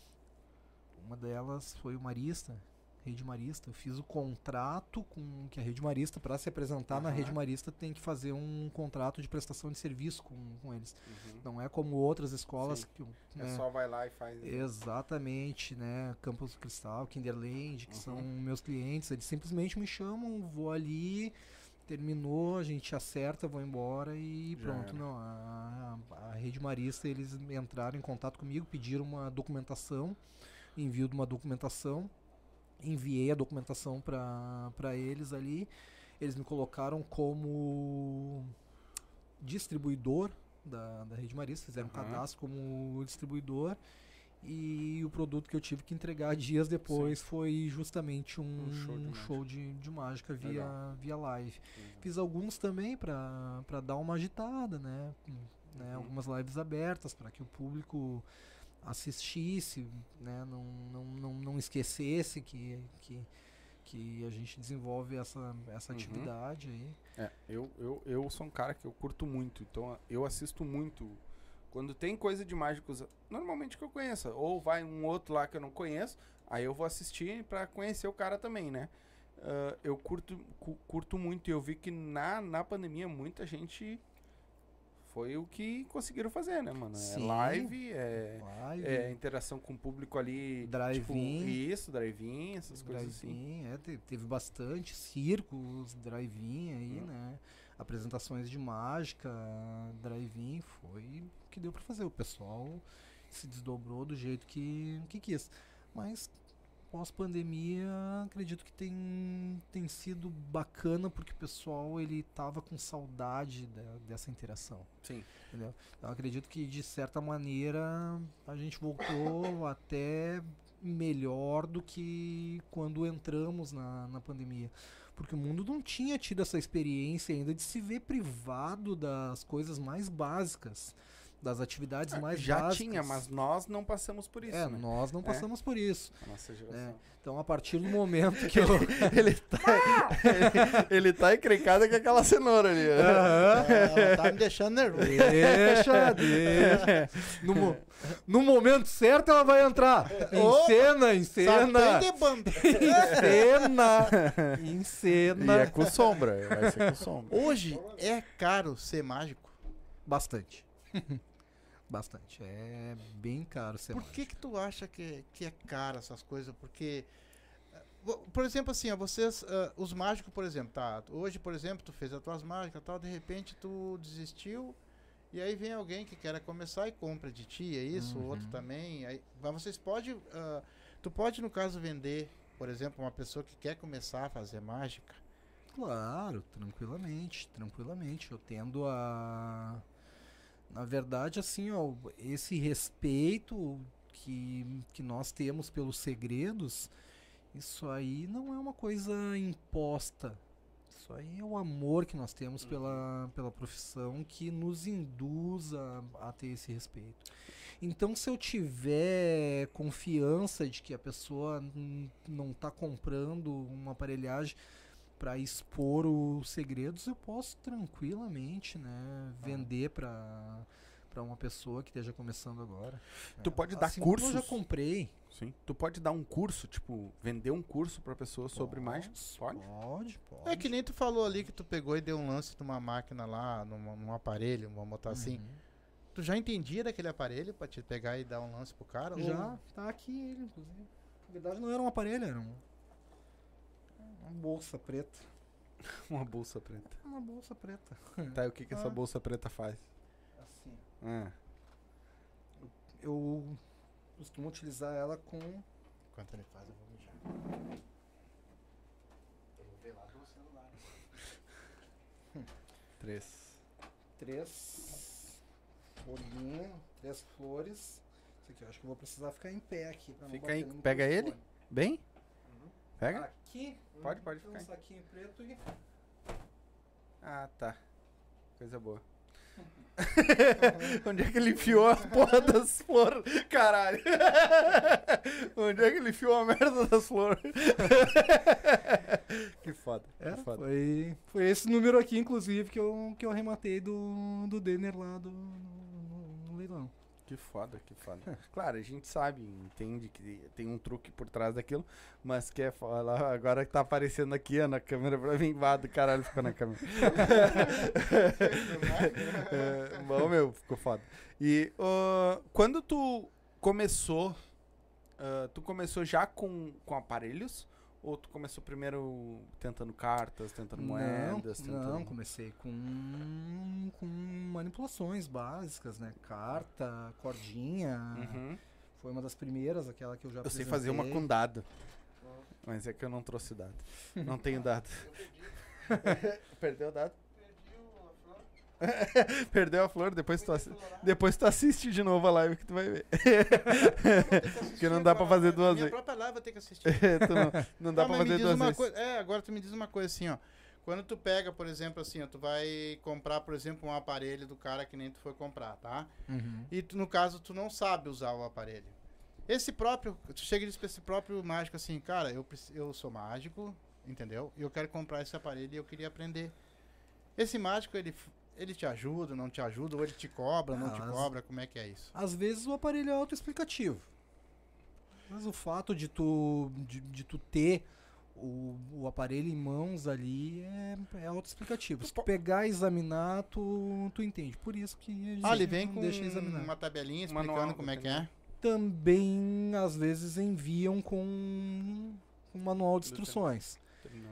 Uma delas foi o Marista, Rede Marista. Eu fiz o contrato com que a Rede Marista, para se apresentar na Aham. Rede Marista, tem que fazer um contrato de prestação de serviço com, com eles. Uhum. Não é como outras escolas Sim. que. É né, só vai lá e faz. Exatamente, né? Campus Cristal, Kinderland, que Uhum. são meus clientes, eles simplesmente me chamam, vou ali, terminou, a gente acerta, vou embora e pronto. Não, a, a Rede Marista, eles entraram em contato comigo, pediram uma documentação, envio de uma documentação, enviei a documentação para eles ali, eles me colocaram como distribuidor da, da Rede Marista, fizeram um Aham. cadastro como distribuidor e o produto que eu tive que entregar dias depois foi justamente um, Um show de um mágica. show de, de mágica via, Legal. via live. Uhum. Fiz alguns também para dar uma agitada, né? né? Uhum. Algumas lives abertas para que o público assistisse, né? Não, não, não, não esquecesse que, que, que a gente desenvolve essa, essa Uhum. atividade aí. É, eu, eu, eu sou um cara que eu curto muito, então eu assisto muito. Quando tem coisa de mágicos, normalmente que eu conheça, ou vai um outro lá que eu não conheço, aí eu vou assistir pra conhecer o cara também, né? Ah, eu curto, cu- curto muito e eu vi que na, na pandemia muita gente foi o que conseguiram fazer, né, mano? É Sim. live, é, Live, é interação com o público ali. Drive-in. Tipo, isso, drive-in, essas coisas assim. é, te- teve bastante circos, drive-in aí, Hum. né? Apresentações de mágica, drive-in, foi o que deu pra fazer. O pessoal se desdobrou do jeito que, que quis. Mas pós-pandemia, acredito que tem, tem sido bacana porque o pessoal ele tava com saudade da- dessa interação. Sim. Entendeu? Então acredito que de certa maneira a gente voltou até melhor do que quando entramos na, na pandemia. Porque o mundo não tinha tido essa experiência ainda de se ver privado das coisas mais básicas, das atividades mais Ah, Já básicas. tinha, mas nós não passamos por isso, é, né? nós não passamos por isso. A nossa geração. Então a partir do momento que eu ele, tá, ele, ele tá encrencado com aquela cenoura ali. Ela tá me deixando nervoso. Deixa, deixa. No, no momento certo ela vai entrar. Em Ô, cena, em cena. De banda. Em cena. Em E cena. é com sombra, vai ser com sombra. Hoje é caro ser mágico. Bastante. Bastante. É bem caro ser Por que que tu acha que, que é caro essas coisas? Porque, eh, por exemplo, assim, ó, vocês, ah, os mágicos, por exemplo, tá? Hoje, por exemplo, tu fez as tuas mágicas e tal, de repente tu desistiu, e aí vem alguém que quer começar e compra de ti, é isso? O outro Uhum. também. Aí, mas vocês podem, ah, tu pode, no caso, vender, por exemplo, uma pessoa que quer começar a fazer mágica. Claro, tranquilamente, tranquilamente. Eu tendo a. Na verdade, assim, ó, esse respeito que, que nós temos pelos segredos, isso aí não é uma coisa imposta. Isso aí é o amor que nós temos pela, pela profissão que nos induz a, a ter esse respeito. Então, se eu tiver confiança de que a pessoa não está comprando uma aparelhagem para expor os segredos, eu posso tranquilamente, né, vender para pra uma pessoa que esteja começando agora. Tu É, pode dar assim como cursos? Eu já comprei. Sim. Tu pode dar um curso, tipo, vender um curso pra pessoa sobre mágica? Pode? Pode, pode. É que nem tu falou ali que tu pegou e deu um lance numa máquina lá, numa- num aparelho, vamos botar assim. Uhum. Tu já entendia daquele aparelho pra te pegar e dar um lance pro cara? ou- Já, tá aqui ele, inclusive. Na verdade não era um aparelho, era um, uma bolsa preta. Uma bolsa preta. Uma bolsa preta. Tá, e o que, que essa Ah. bolsa preta faz? Assim. Ah, Eu costumo utilizar ela com Enquanto ele faz, eu vou mijar. Eu vou ver lá do celular. três. três folhinhas, três flores. Isso aqui eu acho que eu vou precisar ficar em pé aqui. Pra não Fica bater aí, no pega ele. Bem? Pega? Aqui. Pode, pode ficar Um saquinho preto e Ah, tá. Coisa boa. Onde é que ele enfiou a porra das flores? Caralho. Onde é que ele enfiou a merda das flores? que foda. É, que foda. foi, foi esse número aqui, inclusive, que eu, que eu arrematei do, do Denner lá do, no, no leilão. Que foda, que foda. Claro, a gente sabe, entende que tem um truque por trás daquilo, mas quer falar agora que tá aparecendo aqui ó, na câmera pra mim, vá do caralho ficou na câmera. é, bom, meu, ficou foda. E ah, quando tu começou, ah, tu começou já com, com aparelhos? Ou tu começou primeiro tentando cartas, tentando moedas? não, tentando... não, comecei com, com manipulações básicas, né? Carta, cordinha. Uhum. Foi uma das primeiras, aquela que eu já Eu sei fazer uma com dado. Mas é que eu não trouxe dado. Não tenho dado. Perdeu o dado? Perdeu a flor, depois tu, assi- depois tu assiste de novo a live que tu vai ver. Porque não dá pra fazer duas Minha vezes. própria live eu tenho que assistir. tu não, não dá pra fazer duas vezes. coisa- é, agora tu me diz uma coisa assim, ó. Quando tu pega, por exemplo, assim, ó, tu vai comprar, por exemplo, um aparelho do cara que nem tu foi comprar, tá? Uhum. E tu, no caso, tu não sabe usar o aparelho. Esse próprio, tu chega e diz pra esse próprio mágico assim, cara, eu, eu sou mágico, entendeu? E eu quero comprar esse aparelho e eu queria aprender. Esse mágico, ele, ele te ajuda, não te ajuda, ou ele te cobra, não te Ah, as- cobra, como é que é isso? Às vezes o aparelho é autoexplicativo. Mas o fato de tu, de, de tu ter o, o aparelho em mãos ali é, é autoexplicativo. Se tu pegar e examinar, tu, tu entende. Por isso que a gente Ah, ele vem não com deixa examinar. uma tabelinha explicando Manual, como é que é. Também, às vezes, enviam com um manual de instruções.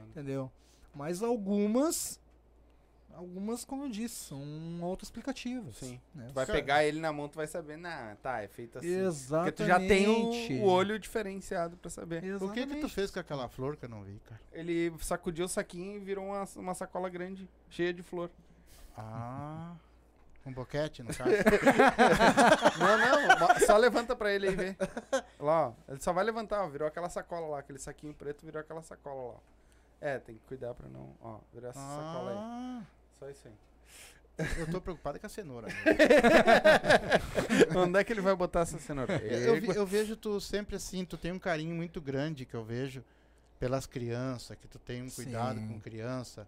Entendeu? Mas algumas, algumas, como eu disse, são autoexplicativas. Sim. né? Tu vai Cara- pegar ele na mão, tu vai saber, nah, tá, é feito assim. Porque Exatamente. tu já tem o, o olho diferenciado pra saber. O que que tu Exatamente. fez com aquela flor que eu não vi, cara? Ele sacudiu o saquinho e virou uma, uma sacola grande, cheia de flor. Ah, um boquete, no caso. Não, não, só levanta pra ele aí ver. Lá, ó. Ele só vai levantar, ó. Virou aquela sacola lá, aquele saquinho preto virou aquela sacola lá. ó. É, tem que cuidar pra não. Ó, virou essa sacola aí. Só isso aí. eu tô preocupado com a cenoura. né? Onde é que ele vai botar essa cenoura? eu, vi- eu vejo tu sempre assim, tu tem um carinho muito grande que eu vejo pelas crianças, que tu tem um cuidado Sim. com criança.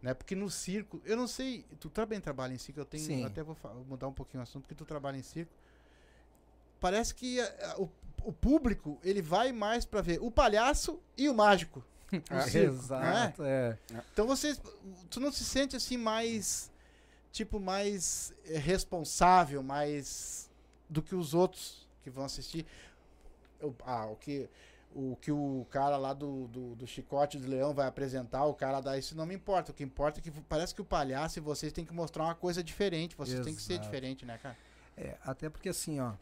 Né? Porque no circo, eu não sei, tu também trabalha em circo, eu tenho, Sim. até vou mudar um pouquinho o assunto, porque tu trabalha em circo. Parece que a- a- o, o público, ele vai mais pra ver o palhaço e o mágico. Circo, Exato, é. Então vocês, tu não se sente assim mais, tipo, mais eh, responsável, mais do que os outros que vão assistir? O- ah, o que o que o cara lá do, do, do Chicote do Leão vai apresentar, o cara dá isso não me importa. O que importa é que parece que o palhaço e vocês têm que mostrar uma coisa diferente. Vocês têm que ser Exato. diferente, né, cara? É, até porque assim, ó,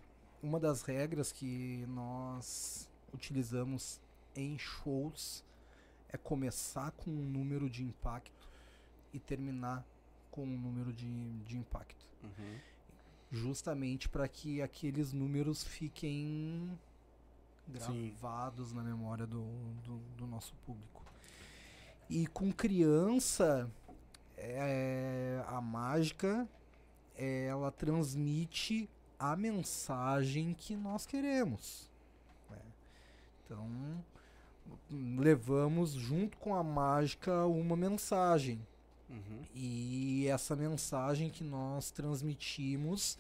uma das regras que nós utilizamos em shows é começar com um número de impacto e terminar com um número de, de impacto. Uhum. Justamente para que aqueles números fiquem Sim. gravados na memória do, do, do nosso público. E com criança, é, a mágica ela transmite a mensagem que nós queremos. né? Então, levamos junto com a mágica uma mensagem. Uhum. E essa mensagem que nós transmitimos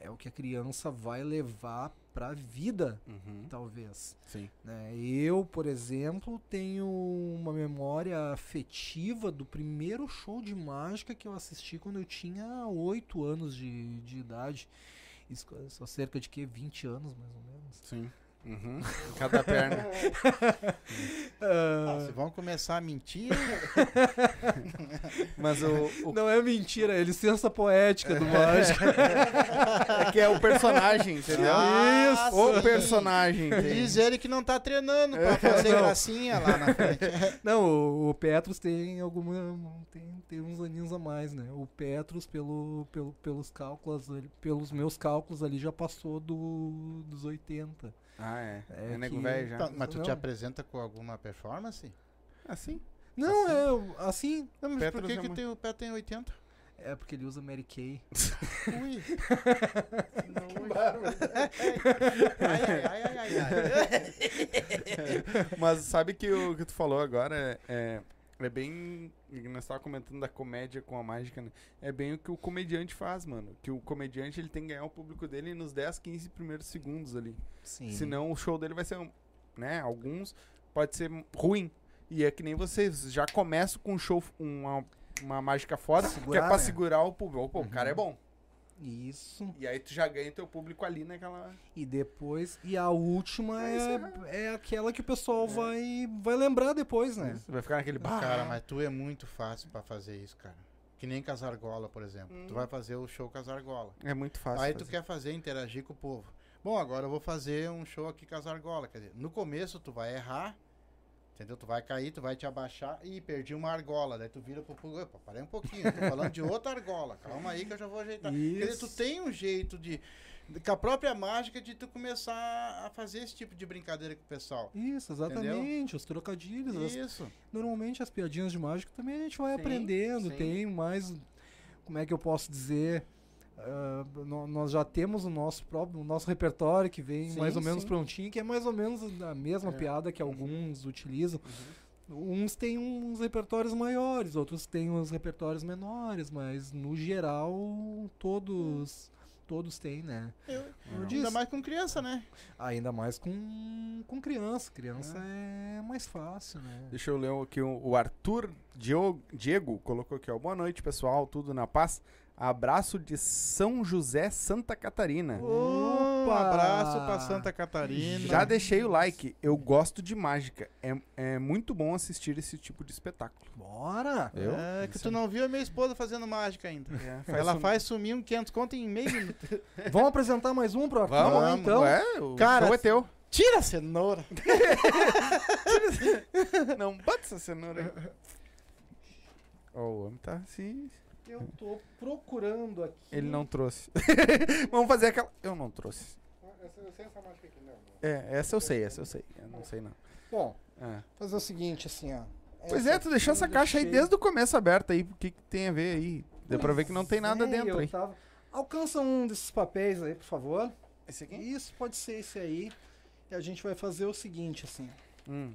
é o que a criança vai levar pra vida, Uhum. talvez. Sim. né? Eu, por exemplo, tenho uma memória afetiva do primeiro show de mágica que eu assisti quando eu tinha 8 anos de, de idade. Isso só cerca de que 20 anos, mais ou menos. Sim. Uhum. Cada perna. Ah, se vão começar a mentir, Mas o, o Não é mentira, é licença poética do mágico. é que é o personagem, entendeu? Ah, O sim. personagem. diz ele que não tá treinando pra fazer Não. gracinha lá na frente. Não, o, o Petros tem alguma. Tem, tem uns aninhos a mais, né? O Petros, pelo, pelo, pelos cálculos, pelos meus cálculos ali, já passou do, dos 80. Ah, é. É É, nego que- velho já. Tá, mas tu te Não. apresenta com alguma performance? Assim. Não, é assim. Não, mas Petros por que, é que uma- tem, o pé tem 80? É porque ele usa Mary Kay. Ui. ai, ai, ai, ai, ai, ai. Mas sabe que o que tu falou agora é, é bem. Nós estávamos comentando da comédia com a mágica, né? É bem o que o comediante faz, mano. Que o comediante ele tem que ganhar o público dele nos 10, 15 primeiros segundos ali. Sim. Senão o show dele vai ser, né? Alguns pode ser ruim. E é que nem vocês, já começam com um show, uma, uma mágica foda, que é Segurar, pra né? segurar o público. Opa, o cara é bom. Isso. E aí tu já ganha teu público ali naquela. E depois. E a última É, é, isso é aquela que o pessoal vai, vai lembrar depois, né? Você vai ficar naquele bar. Cara, mas tu é muito fácil pra fazer isso, cara. Que nem Casargola, por exemplo. Hum. Tu vai fazer o show Casargola. É muito fácil. Aí tu fazer. quer fazer, interagir com o povo. Bom, agora eu vou fazer um show aqui Casargola. Quer dizer, no começo tu vai errar, entendeu? Tu vai cair, tu vai te abaixar e perdi uma argola. Daí tu vira pro público, opa, parei um pouquinho, tô falando de outra argola. Calma aí que eu já vou ajeitar. Quer dizer, tu Isso. tem um jeito de, com a própria mágica de tu começar a fazer esse tipo de brincadeira com o pessoal. Isso, exatamente. Os trocadilhos. as- Isso. Normalmente as piadinhas de mágica também a gente vai Sim, aprendendo. sim. Tem mais. Como é que eu posso dizer? Ah, nó- nós já temos o nosso próprio o nosso repertório que vem Sim, mais ou menos sim. prontinho, que é mais ou menos a mesma É. piada que alguns utilizam. Uns têm uns repertórios maiores, outros têm uns repertórios menores, mas no geral todos todos têm, né? Eu, Eu ainda mais com criança, né? Ainda mais com, com criança. Criança é mais fácil, né? Deixa eu ler aqui o, o Arthur Dio- Diego colocou aqui, ó. Boa noite, pessoal. Tudo na paz. Abraço de São José, Santa Catarina. Um abraço pra Santa Catarina. Já deixei o like. Eu gosto de mágica. É, é muito bom assistir esse tipo de espetáculo. Bora! Eu? É que tu não viu a minha esposa fazendo mágica ainda. faz Ela sum- faz sumir um 500 conto em meio minuto. Vamos apresentar mais um pro Arthur, Vamos, então? É, o Cara, show é teu. Tira a cenoura. Não bota essa cenoura aí. Ó, o homem tá assim. Eu tô procurando aqui. Ele não trouxe. Vamos fazer aquela. Eu não trouxe. Essa, eu sei essa mágica aqui, não. É, essa eu sei, essa eu sei. Eu não sei não. Bom, É. fazer o seguinte, assim, ó. Pois Essa é, tu deixou aqui essa caixa aí deixei- desde o começo aberta aí. O que, que tem a ver aí? Deu pra ver que não tem nada é, dentro aí. tava- Alcança um desses papéis aí, por favor. Esse Isso, pode ser esse aí. E a gente vai fazer o seguinte, assim. Hum.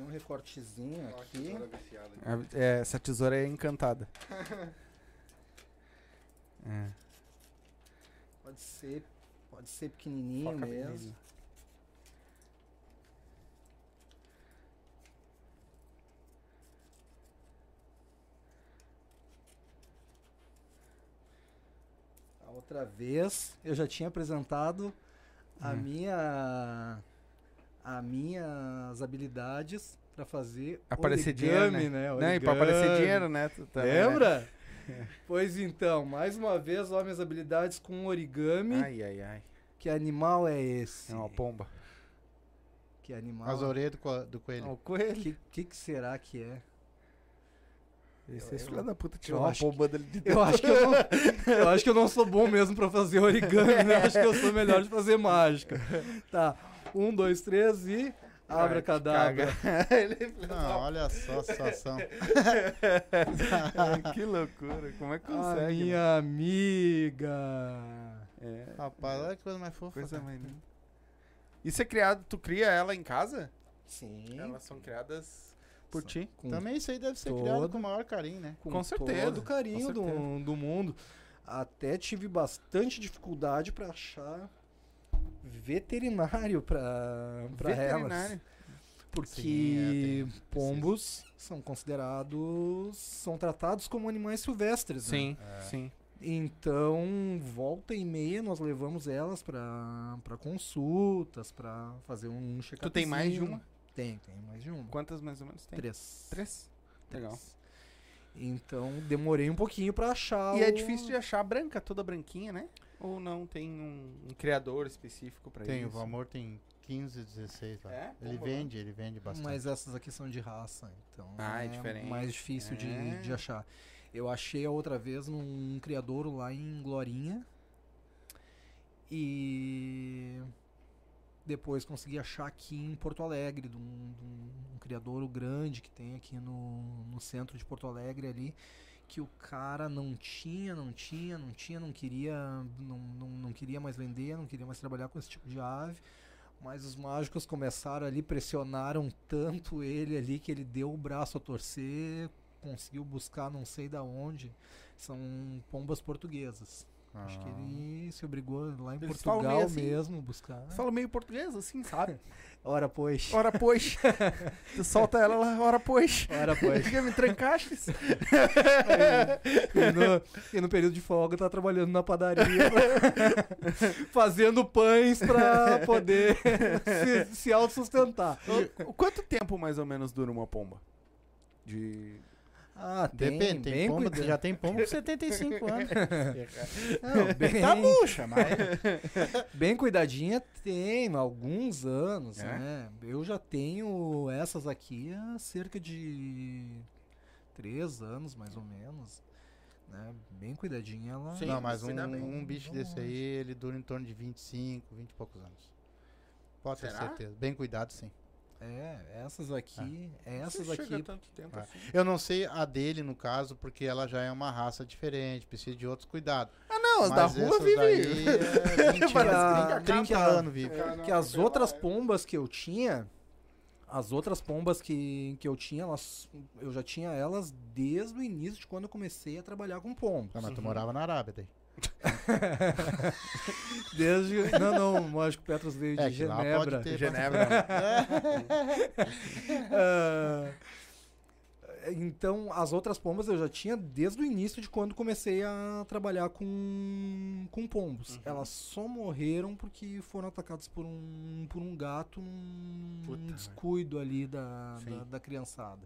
Fazer um recortezinho Ó, aqui. tesoura viciada. A- é, essa tesoura é encantada. É. Pode ser, pode ser pequenininho Foca mesmo. pequenininho. Outra vez eu já tinha apresentado a Hum. minha as minhas habilidades pra fazer Aparecer origami, dinheiro, né? Não, e pra aparecer dinheiro, né? tu também, né? Lembra? Pois então, mais uma vez, ó, minhas habilidades com origami. Ai, ai, ai. Que animal é esse? É uma pomba. Que animal? As orelhas do, co- do coelho. o coelho. Que, que que será que é? Esse, Eu- esse eu- filho da puta tirou uma acho pomba dele de Eu acho que eu não, eu acho que eu não sou bom mesmo pra fazer origami, né? Eu acho que eu sou melhor de fazer mágica. Tá, um, dois, três e abra cadabra. Ele- Não, olha só a situação. Que loucura. Como é que A consegue? né? minha amiga. É, Rapaz, olha que coisa mais fofa. coisa cara. mais linda. Isso é criado, tu cria ela em casa? Sim. Elas são criadas Por ti. Com, Também isso aí deve ser criado todo- com o maior carinho, né? com com certeza, todo o carinho com do, certeza. do mundo. Até tive bastante dificuldade para achar veterinário para elas. Veterinário. Porque Sim, é, tem- pombos são considerados, são tratados como animais silvestres, né? Sim, É. sim. Então, volta e meia nós levamos elas para consultas, para fazer um check-up. Tu tem mais de uma? Tem, tem mais de uma. Quantas mais ou menos tem? Três. Três? Legal. Três. Então, demorei um pouquinho para achar E é o- difícil de achar branca, toda branquinha, né? Ou não tem um, um criador específico pra Tem, o isso? Valmor tem 15, 16 lá. É? Ele Pombo, vende, ele vende bastante. Mas essas aqui são de raça, então Ah, é diferente. mais difícil de, É. de achar. Eu achei a outra vez num criadouro lá em Glorinha. E depois consegui achar aqui em Porto Alegre, de um, de um- um criadouro grande que tem aqui no, no centro de Porto Alegre ali. Que o cara não tinha, não tinha, não tinha, não queria, não, não, não queria mais vender, não queria mais trabalhar com esse tipo de ave. Mas os mágicos começaram ali, pressionaram tanto ele ali que ele deu o braço a torcer, conseguiu buscar não sei da onde. São pombas portuguesas. Acho que Ah. ele se obrigou lá em Eles Portugal assim. mesmo buscar. Fala meio português, assim, sabe? Ora pois. Ora, pois. tu solta ela lá, ora, pois. Ora pois. Fica me trancaste. e, no, e no período de folga tá trabalhando na padaria, fazendo pães pra poder se, se autossustentar. Quanto tempo mais ou menos dura uma pomba? De. Ah, tem, Depende, tem bem pomba, cuida- já tem pomba com 75 anos. Não, bem, tá bucha, mas... bem cuidadinha tem alguns anos, É? né? Eu já tenho essas aqui há cerca de três anos, mais ou menos. Né? Bem cuidadinha ela. Sim, não, mas um, um bicho desse aí, ele dura em torno de 25, 20 e poucos anos. Pode ter certeza. Bem cuidado, sim. É, essas aqui, essas Não chega aqui tanto tempo Ah. assim. Eu não sei a dele, no caso, porque ela já é uma raça diferente, precisa de outros cuidados. Ah, não, as da rua essas vive. daí é 20 Para- anos, 30, 30 que a- anos vive. que as outras pombas que eu tinha, as outras pombas que, que eu tinha, elas, eu já tinha elas desde o início de quando eu comecei a trabalhar com pombos. Ah, mas tu Uhum. morava na Arábia daí. Desde, não, não, o Mágico Petros veio de É, Genebra. ter Genebra. Ah, então, as outras pombas eu já tinha desde o início de quando comecei a trabalhar com, com pombos. Uhum. Elas só morreram porque foram atacadas por um, por um gato num Puta, descuido ali da, da, da criançada.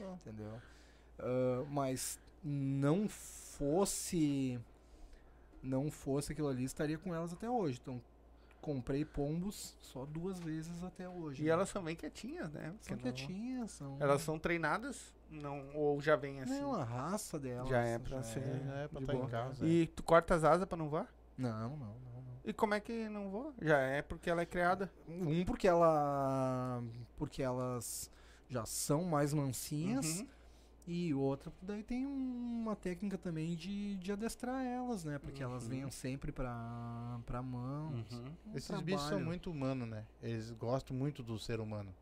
Ah. Entendeu? Ah, mas não fosse. Não fosse aquilo ali, estaria com elas até hoje. Então, comprei pombos só duas vezes até hoje. E né? elas são bem quietinhas, né? são Porque não- quietinhas, são. Elas são treinadas? Não, ou já vem assim? Não, a raça delas. Já é pra ser- É, é pra de estar em casa. E tu corta as asas pra não voar? Não, não, não, não. E como é que não voa? Já é porque ela é criada. Um porque ela. Porque elas já são mais mansinhas. Uhum. E outra, daí tem uma técnica também de, de adestrar elas, né? Porque elas Uhum. venham sempre pra, pra mão. Uhum. Um Esses bichos são trabalho. muito humanos, né? Eles gostam muito do ser humano.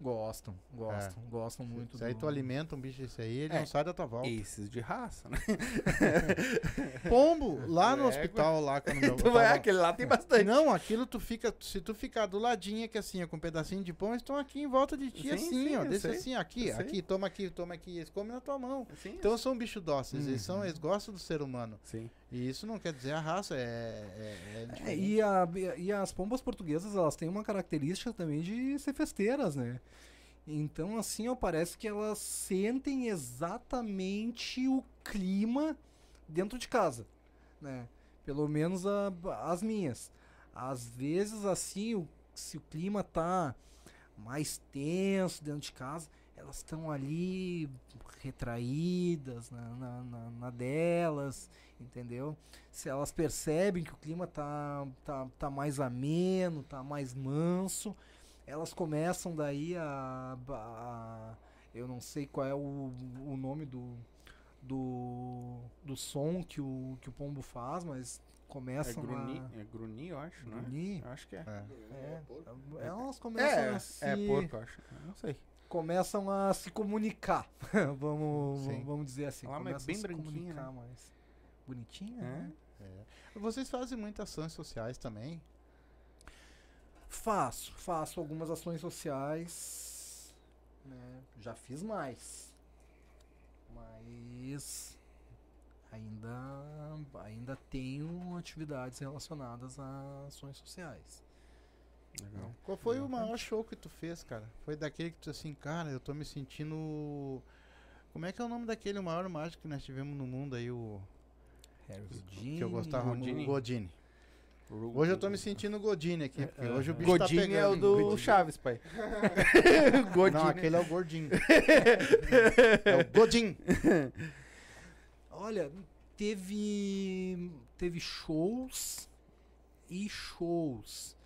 Gostam, gostam, gostam muito Se aí do- tu alimenta um bicho desse aí, ele É. não sai da tua volta. Esses de raça, né? Pombo, lá no Égua. hospital, lá quando meu, eu Tu vai, tava- aquele lá tem bastante. Não, aquilo tu fica, se tu ficar do ladinho aqui assim, ó, com um pedacinho de pão, eles estão aqui em volta de ti Sim, assim, sim, ó, desse sei, assim, aqui, eu sei. aqui, toma aqui, toma aqui, eles comem na tua mão. Sim, Então são bichos dóceis, eles, são, Uhum. eles gostam do ser humano. Sim. E isso não quer dizer a raça, é... é, é É, e, a- e as pombas portuguesas, elas têm uma característica também de ser festeiras, né? Então, assim, ó, parece que elas sentem exatamente o clima dentro de casa, né? Pelo menos a- as minhas. Às vezes, assim, o- se o clima tá mais tenso dentro de casa, elas estão ali retraídas na, na, na- na delas, entendeu? Se elas percebem que o clima tá, tá, tá mais ameno, tá mais manso, elas começam daí a, a- eu não sei qual é o, o nome do, do, do som que o, que o pombo faz, mas É começam grunir, a é grunir, eu acho, né? acho que é. É. É, elas começam É, a se... é porco, eu acho. Eu não sei. Começam a se comunicar. vamos, Sim. vamos dizer assim. Ela é bem branquinha, comunicar né? mais. Bonitinha, É. né? É. Vocês fazem muitas ações sociais também? Faço, faço algumas ações sociais. né? Já fiz mais. Mas ainda, ainda tenho atividades relacionadas a ações sociais. Legal. Qual foi o maior show que tu fez, cara? Foi daquele que tu assim, cara, eu tô me sentindo. Como é que é o nome daquele maior mágico que nós tivemos no mundo aí, o. Harry que eu gostava Godini. Godini. Hoje eu tô me sentindo Godini aqui, porque É, hoje o é. bicho tá Godinho pegando. é o do Godinho. Chaves, pai. Não, Godinho. aquele é o gordinho. é o Godin. Olha, teve teve shows e shows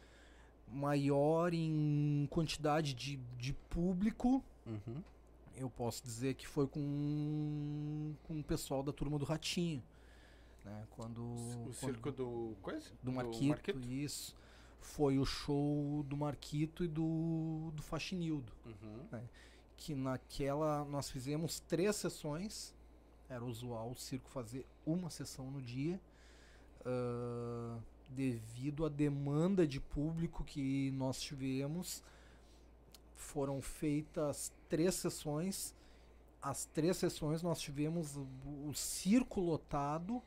maior em quantidade de, de público. Uhum. Eu posso dizer que foi com, com o pessoal da turma do Ratinho. Né? Quando, O quando- circo do. Coisa? do Marquito, isso. Foi o show do Marquito e do, do Faxinildo. Uhum. que naquela nós fizemos três sessões. Era usual o circo fazer uma sessão no dia. ah, devido à demanda de público que nós tivemos, foram feitas três sessões. As três sessões nós tivemos o, circo lotado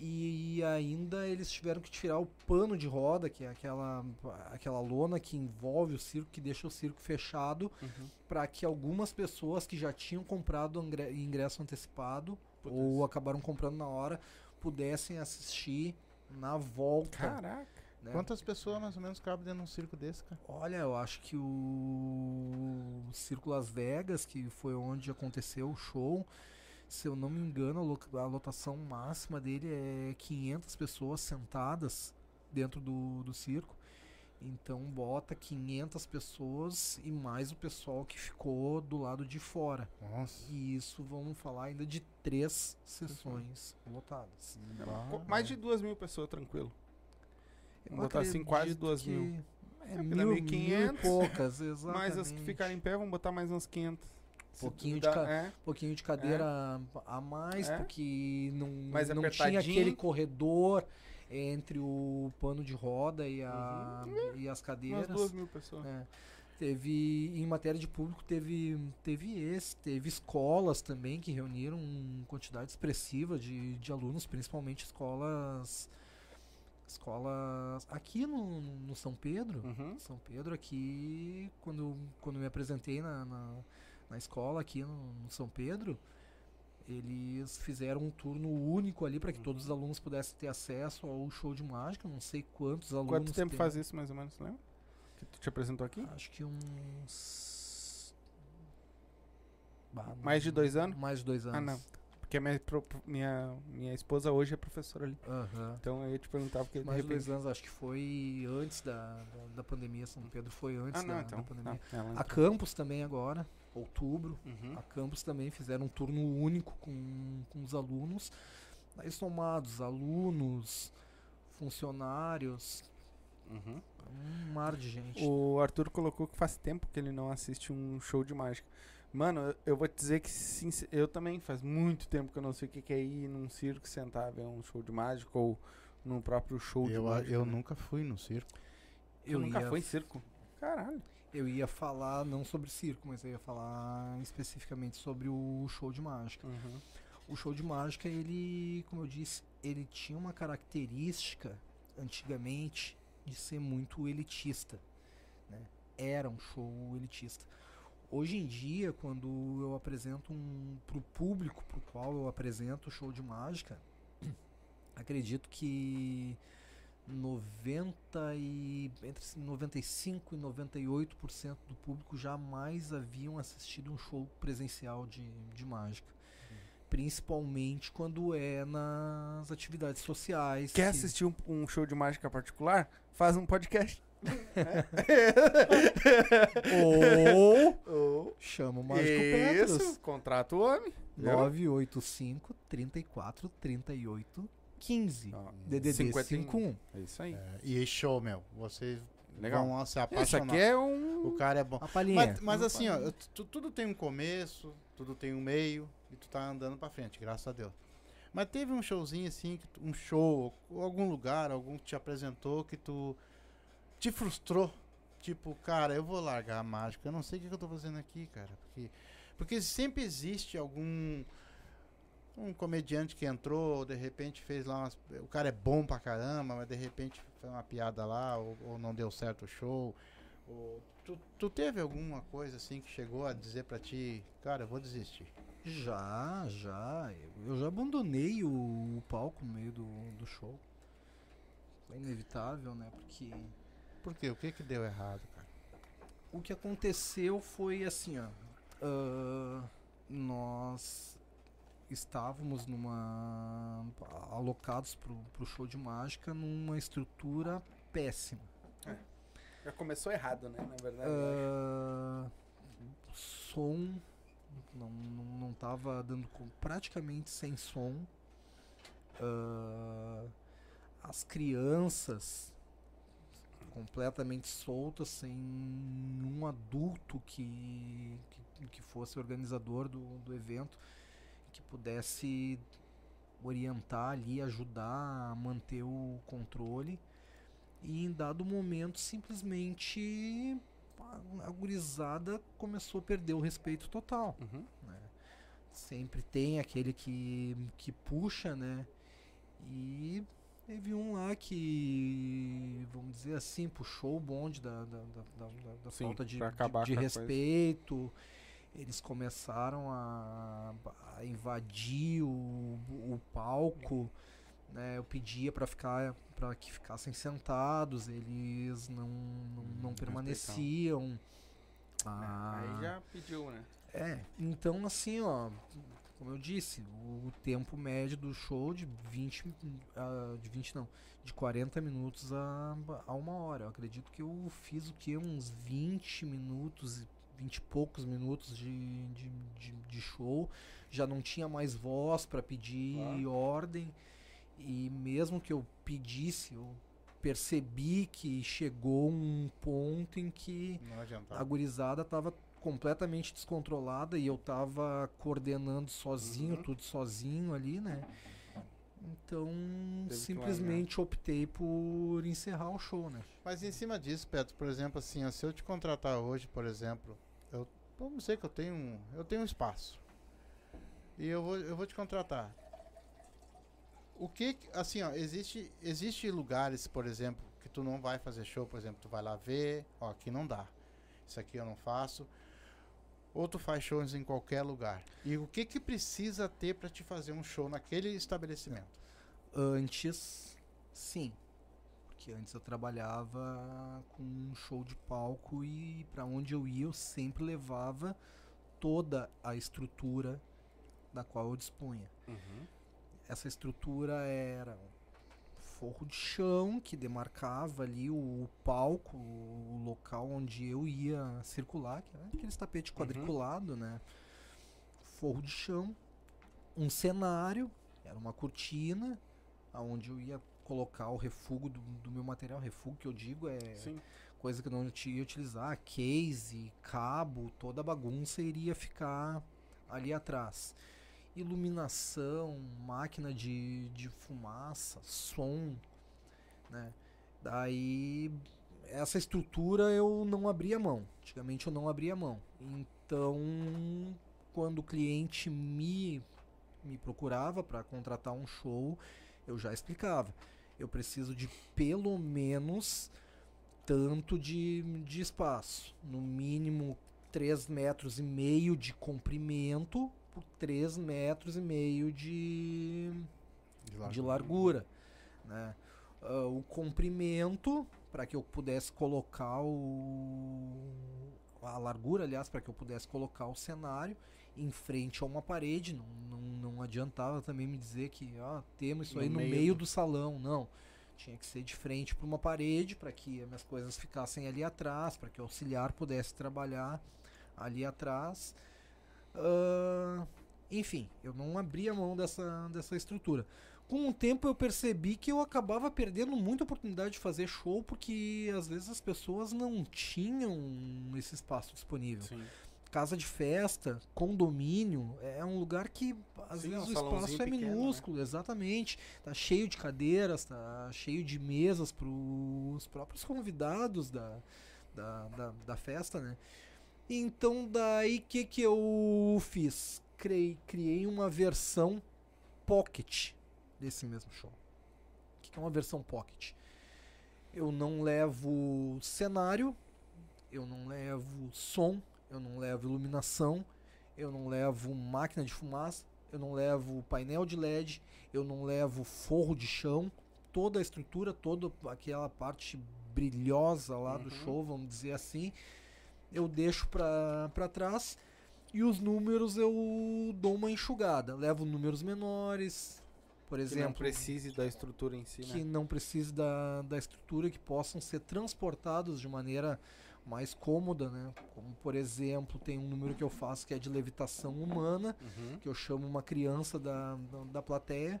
e ainda eles tiveram que tirar o pano de roda, que é aquela, aquela lona que envolve o circo, que deixa o circo fechado, Uhum. para que algumas pessoas que já tinham comprado ingresso antecipado Putz. ou acabaram comprando na hora pudessem assistir na volta. Caraca. né? Quantas pessoas mais ou menos cabem dentro de um circo desse, cara? Olha, eu acho que o Circo Las Vegas, que foi onde aconteceu o show, se eu não me engano, a lo- a lotação máxima dele é 500 pessoas sentadas dentro do, do circo. Então bota 500 pessoas e mais o pessoal que ficou do lado de fora. Nossa. E isso vamos falar ainda de três sessões lotadas. Co- Mais de duas mil pessoas, tranquilo. Eu Vamos botar assim, quase duas que mil. É, É, mil, dá mil 1.500, e poucas, exatamente. Mais as que ficarem em pé, vamos botar mais uns 500. Se Pouquinho de é. pouquinho de cadeira a mais, É. porque não, Mais não tinha aquele corredor entre o pano de roda e, a, e as Umas cadeiras. duas mil pessoas. É. Teve, em matéria de público, teve, teve esse, teve escolas também que reuniram quantidade expressiva de, de alunos, principalmente escolas escolas aqui no, no São Pedro. Uhum. São Pedro aqui, quando, quando me apresentei na, na, na escola aqui no, no São Pedro, eles fizeram um turno único ali para que todos os alunos pudessem ter acesso ao show de mágica. Não sei quantos alunos. Quanto tempo tem. faz isso, mais ou menos, lembra? Que tu te apresentou aqui? Acho que uns. Bah, não- Mais de dois anos? Mais de dois anos. Ah, não. Porque a minha, minha, minha esposa hoje é professora ali. Aham. Então eu ia te perguntar porque Mais de dois repente... anos, acho que foi antes da, da, da pandemia. São Pedro foi antes Ah, não, da, então. da pandemia. Tá, ela A entrou. Campos também agora, outubro. Uhum. A Campus também fizeram um turno único com, com os alunos. Aí somados, alunos, funcionários, Uhum. um mar de gente. O Arthur colocou que faz tempo que ele não assiste um show de mágica. Mano, eu- eu vou te dizer que sincer- eu também faz muito tempo que eu não sei o que é ir num circo sentar ver um show de mágica ou num próprio show de Eu, mágica. eu né? nunca fui no circo. Tu nunca ia, foi em circo? Caralho. Eu ia falar não sobre circo, mas eu ia falar especificamente sobre o show de mágica. Uhum. O show de mágica, ele, como eu disse, ele tinha uma característica antigamente de ser muito elitista. Né? Era um show elitista. Hoje em dia, quando eu apresento um para o público para o qual eu apresento o show de mágica, acredito que 90 e entre 95 e 98% do público jamais haviam assistido um show presencial de, de mágica. Principalmente quando é nas atividades sociais. Quer que- assistir um, um show de mágica particular? Faz um podcast. Ou Ou chama o Mágico Isso, Petros. contrata o homem. viu? 985 34 38 15. Ó, DDD 51. 51. É isso aí. É, e show, meu. Você Legal. vão se Isso apaixonar. aqui é um. O cara é bom. Palhinha. Mas, mas assim, ó, tu- tudo tem um começo, tudo tem um meio, e tu tá andando pra frente, graças a Deus. Mas teve um showzinho assim, que tu- um show, ou algum lugar, algum que te apresentou que tu te frustrou. Tipo, cara, eu vou largar a mágica, eu não sei o que, que eu tô fazendo aqui, cara. Porque, porque sempre existe algum. Um comediante que entrou, de repente fez lá umas, O cara é bom pra caramba, mas de repente fez uma piada lá, ou, ou não deu certo o show. Ou, tu, tu teve alguma coisa assim que chegou a dizer pra ti, cara, eu vou desistir? Já, já. Eu já abandonei o, o palco no meio do, do show. É inevitável, né? Porque Por quê? O que que deu errado, cara? o que aconteceu foi assim, ó. ah, nós estávamos numa. alocados pro, pro show de mágica numa estrutura péssima. Já começou errado, né? Na verdade. Ah, som não, não, não tava dando com, praticamente sem som. Ah, as crianças completamente soltas, sem um adulto que, que, que fosse organizador do, do evento, que pudesse orientar ali, ajudar a manter o controle. E em dado momento, simplesmente a, gurizada começou a perder o respeito total. Uhum. né? Sempre tem aquele que, que puxa, né? E teve um lá que, vamos dizer assim, puxou o bonde da, da, da, da- da- Sim, falta de, de- de a coisa. Eles começaram a, a invadir o, o palco. Né? Eu pedia para ficar para que ficassem sentados, eles não, não, não permaneciam. Ah, Aí já pediu, né? é, então assim, ó, como eu disse, o tempo médio do show de 20, ah, de 20 não, de 40 minutos a, a uma hora. Eu acredito que eu fiz o que? Uns 20 minutos, 20 e poucos minutos de, de, de, de show. Já não tinha mais voz para pedir Claro. ordem. E mesmo que eu pedisse, eu percebi que chegou um ponto em que a gurizada tava completamente descontrolada e eu tava coordenando sozinho, Uhum. tudo sozinho ali, né? Então, que simplesmente optei por encerrar o show, né? Mas em cima disso, Petro, por exemplo, assim, ó, se eu te contratar hoje, por exemplo, eu vamos dizer que eu tenho um, eu tenho um espaço. E eu vou, eu vou te contratar. O que, assim, ó, existe existe lugares, por exemplo, que tu não vai fazer show, por exemplo, tu vai lá ver, ó, aqui não dá. Isso aqui eu não faço. Ou tu faz shows em qualquer lugar. E o que que precisa ter pra te fazer um show naquele estabelecimento? Antes, sim. Porque antes eu trabalhava com um show de palco e pra onde eu ia eu sempre levava toda a estrutura da qual eu dispunha. Uhum. essa estrutura era um forro de chão que demarcava ali o, o palco, o local onde eu ia circular, que era aquele tapete quadriculado, né? Forro de chão, um cenário, era uma cortina, aonde eu ia colocar o refúgio do, do meu material, refúgio que eu digo é Sim. coisa que eu não que utilizar, case, cabo, toda a bagunça iria ficar ali atrás. Iluminação, máquina de, de fumaça, som, né? Daí essa estrutura eu não abria mão. Antigamente eu não abria mão. Então, quando o cliente me me procurava para contratar um show, eu já explicava. Eu preciso de pelo menos tanto de, de espaço. No mínimo 3 metros e meio de comprimento por 3 metros e meio de, de largura. Né? Ah, o comprimento, para que eu pudesse colocar o. A largura, aliás, para que eu pudesse colocar o cenário em frente a uma parede. Não, não, não adiantava também me dizer que ah, temos isso No aí no meio meio do- do salão. Não. Tinha que ser de frente para uma parede para que as minhas coisas ficassem ali atrás, para que o auxiliar pudesse trabalhar ali atrás. Ah, enfim, eu não abria mão dessa, dessa estrutura. Com o tempo eu percebi que eu acabava perdendo muita oportunidade de fazer show porque às vezes as pessoas não tinham esse espaço disponível. Sim. Casa de festa, condomínio, é um lugar que às Sim, vezes um o espaço é pequeno, né? minúsculo, exatamente. Tá cheio de cadeiras, tá cheio de mesas para os próprios convidados da, da, da, da festa, né? Então daí o que, que eu fiz? Criei, criei uma versão pocket desse mesmo show. O que, que é uma versão pocket? Eu não levo cenário, eu não levo som, eu não levo iluminação, eu não levo máquina de fumaça, eu não levo painel de LED, eu não levo forro de chão, toda a estrutura, toda aquela parte brilhosa lá do Uhum. show, vamos dizer assim, eu deixo pra, pra trás e os números eu dou uma enxugada. Levo números menores, por Que exemplo não precise da estrutura em si, que né? não precise da, da estrutura, que possam ser transportados de maneira mais cômoda, né? Como, por exemplo, tem um número que eu faço que é de levitação humana, Uhum. que eu chamo uma criança da, da, da plateia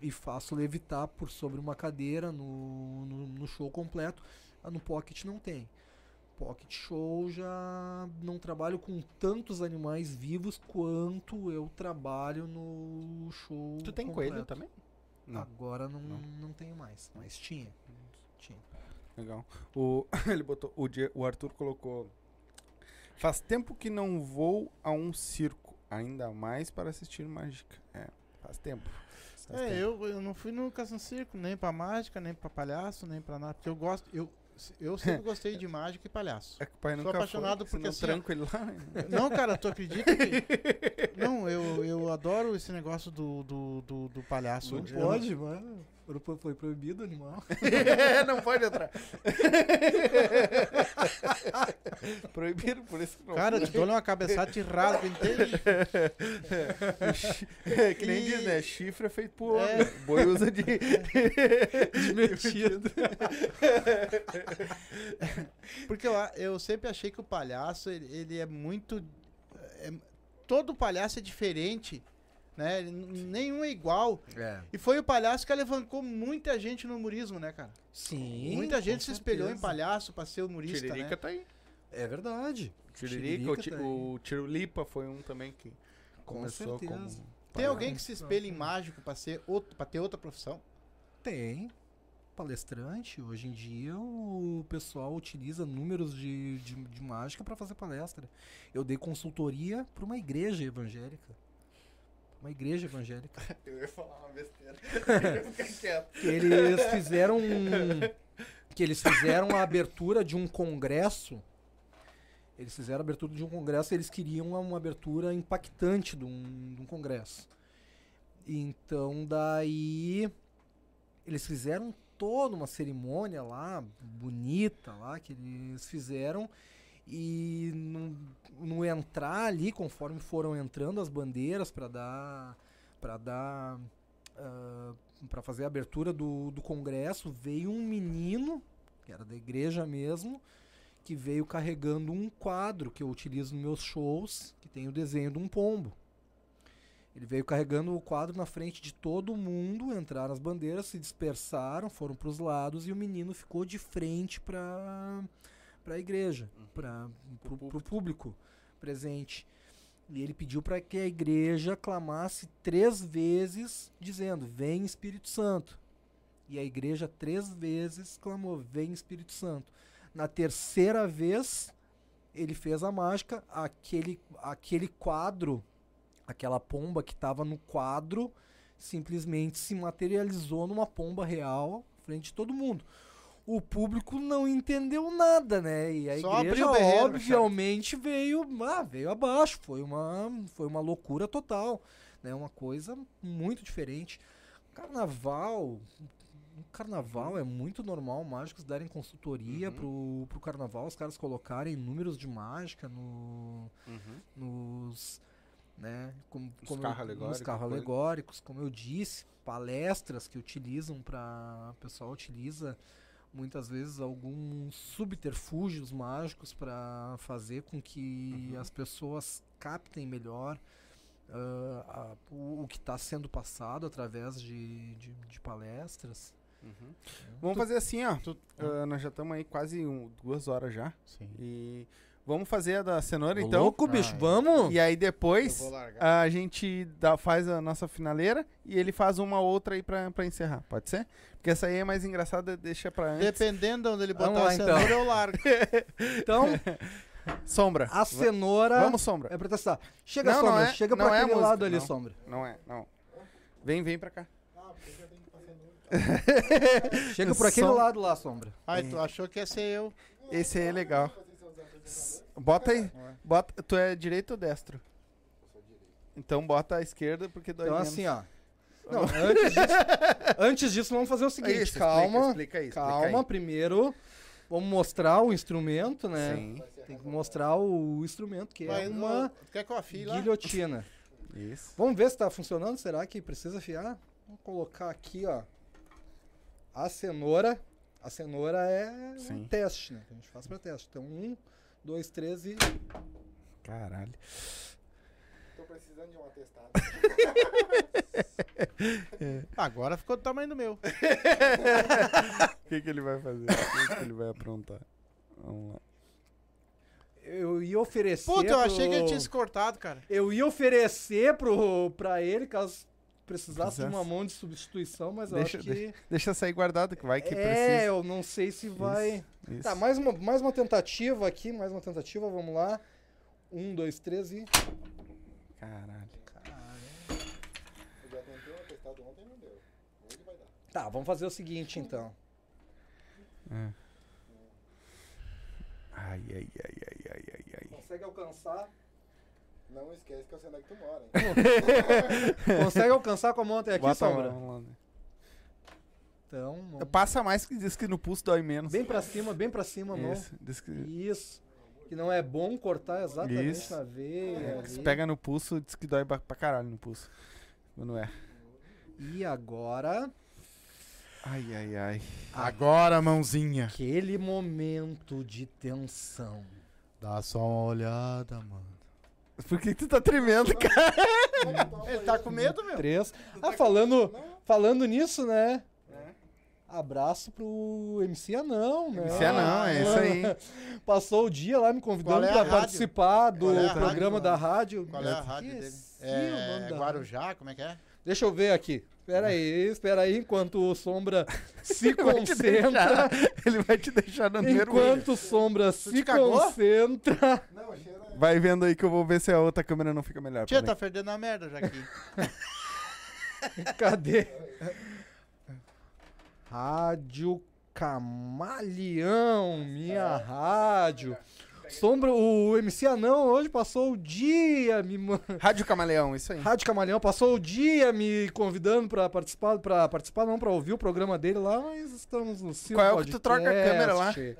e faço levitar por sobre uma cadeira no, no, no show completo. Ah, No Pocket não tem. Pocket Show já não trabalho com tantos animais vivos quanto eu trabalho no show Tu tem completo. coelho também? Não. Agora não, Não. não. tenho mais, mas tinha. Tinha. Legal. O, ele botou. O, o Arthur colocou. Faz tempo que não vou a um circo, ainda mais para assistir mágica. É, faz tempo. Faz É, tempo. eu, eu não fui nunca no circo, nem pra mágica, nem pra palhaço, nem pra nada. Porque eu gosto. Eu, eu sempre gostei de mágica e palhaço. É que o pai Sou nunca apaixonado foi, porque assim, ele lá. né? Não, cara, tu acredita que. Não, eu, eu adoro esse negócio do, do, do, do palhaço. Não Eu pode, mano. Foi- Foi proibido o animal. não pode entrar. Proibido, por isso que não. Cara, te dou uma cabeçada, te rasga inteiro. É que nem E- diz, né? Chifre é feito por É. Boi usa de. Divertido. Porque eu, eu sempre achei que o palhaço, ele, ele é muito. é- todo palhaço é diferente, né? Nenhum é igual. É. E foi o palhaço que alavancou muita gente no humorismo, né, cara? Sim. muita gente se espelhou em certeza. palhaço pra ser humorista, Tiririca né? tá aí. É verdade. Tiririca, o, ti- tá o Tirulipa foi um também que Com começou certeza. como. Tem alguém que se espelha em mágico pra, ser outro, pra ter outra profissão? Tem. Palestrante, hoje em dia o pessoal utiliza números de, de, de mágica para fazer palestra. Eu dei consultoria para uma igreja evangélica. Uma igreja evangélica. Eu ia falar uma besteira. Que eles fizeram um- que eles fizeram a abertura de um congresso eles fizeram a abertura de um congresso e eles queriam uma, uma abertura impactante de um, de um congresso então daí eles fizeram toda uma cerimônia lá bonita lá que eles fizeram e no, no entrar ali conforme foram entrando as bandeiras para dar para dar para fazer a abertura do, do congresso, veio um menino, que era da igreja mesmo, que veio carregando um quadro que eu utilizo nos meus shows, que tem o desenho de um pombo. Ele veio carregando o quadro na frente de todo mundo, entraram as bandeiras, se dispersaram, foram para os lados e o menino ficou de frente para para a igreja, para o público presente. E ele pediu para que a igreja clamasse três vezes, dizendo: Vem Espírito Santo. E a igreja três vezes clamou: Vem Espírito Santo. Na terceira vez, ele fez a mágica, aquele, aquele quadro, aquela pomba que estava no quadro, simplesmente se materializou numa pomba real, frente de todo mundo. O público não entendeu nada, né? E a Só igreja, berreiro, obviamente, veio, ah, veio abaixo. Foi uma, foi uma loucura total, né? Uma coisa muito diferente. Carnaval, no carnaval é muito normal mágicos darem consultoria Uhum. pro, pro carnaval, os caras colocarem números de mágica no, Uhum. nos né, como, como carros alegóricos, carros alegóricos, como eu disse, palestras que utilizam para o pessoal utiliza muitas vezes alguns subterfúgios mágicos para fazer com que Uhum. as pessoas captem melhor ah, a- o, o que está sendo passado através de, de, de palestras. Vamos fazer assim, ó. Tu- Ah, nós já estamos aí quase um- duas horas já. Sim. E vamos fazer a da cenoura, Ô, então. louco, bicho, Ah, vamos! E aí depois Eu a gente dá- faz a nossa finaleira e ele faz uma outra aí pra, pra encerrar. Pode ser? Porque essa aí é mais engraçada, deixa pra antes. Dependendo de onde ele botar lá, a então. cenoura, eu largo. Então, Sombra. a cenoura Vamos, Sombra. é pra testar. Chega, Não, não Sombra, é- chega não pra é a aquele música, lado ali, não. Sombra. Não é, não. Vem, vem pra cá. Chega por aquele Som- lado lá, Sombra. Ai, tu achou que ia ser eu. Esse aí é legal. Bota aí. Bota, tu é direito ou destro? Então bota a esquerda porque dói Então menos. assim, ó. Não, antes disso, antes disso, vamos fazer o seguinte, Isso, calma, explica, explica calma, aí. primeiro vamos mostrar o instrumento, né? Sim, Tem que mostrar o instrumento, que Vai, é uma guilhotina. isso. Vamos ver se tá funcionando, será que precisa afiar? Vamos colocar aqui, ó, a cenoura. A cenoura é um Sim. teste, né? que A gente faz pra teste. Então, um, dois, três e... Caralho. Tô precisando de um atestado. Agora ficou do tamanho do meu. O que, que ele vai fazer? O que, que ele vai aprontar? Vamos lá. Eu ia oferecer Puta, eu achei pro- que ele tinha se cortado, cara. Eu ia oferecer pro, pra ele, caso precisasse de uma mão de substituição, mas eu Deixa- acho que... Deixa sair guardado, que vai que é, precisa. eu não sei se vai... Isso. Tá, mais uma, mais uma tentativa aqui, mais uma tentativa, vamos lá. Um, dois, três e... Caralho. Eu já tentei um atestado ontem não deu. Hoje vai dar. Tá, vamos fazer o seguinte então. É. Ai, ai, ai, ai, ai, ai, ai. Consegue alcançar? Não esquece que eu sei onde é que tu mora, hein? Consegue alcançar com a mão até aqui, Bota Sombra? lá, né? Então, mão- Passa mais que diz que no pulso dói menos. bem pra cima, bem pra cima mão. Isso. Diz que, Isso. Que não é bom cortar exatamente Isso. na veia. se ali. pega no pulso, diz que dói pra pra caralho no pulso. Quando é. E agora, Ai, ai, ai. Agora, mãozinha. aquele momento de tensão. Dá só uma olhada, mano. Por que tu tá tremendo, cara? Ele tá com medo, meu? Três. Ah, falando, falando nisso, né? Abraço pro MC Anão, né? MC Anão, é isso aí. Passou o dia lá me convidando é pra rádio? participar do é programa rádio? da rádio. Qual é a rádio dele? Esqueci o nome É da Guarujá, como é que é? Deixa eu ver aqui. Espera aí, espera aí, enquanto o Sombra se Vai te concentra. Ele vai te deixar no. Enquanto o Sombra se te cagou? concentra. Vai vendo aí que eu vou ver se a outra câmera não fica melhor. Tia, tá fedendo a merda já aqui. Cadê? Rádio Camaleão, minha rádio. Sombra, o MC Anão hoje passou o dia me Rádio Camaleão, isso aí. Rádio Camaleão passou o dia me convidando pra participar, para participar não, pra ouvir o programa dele lá, mas estamos no Qual é o que tu troca a câmera lá? podcast.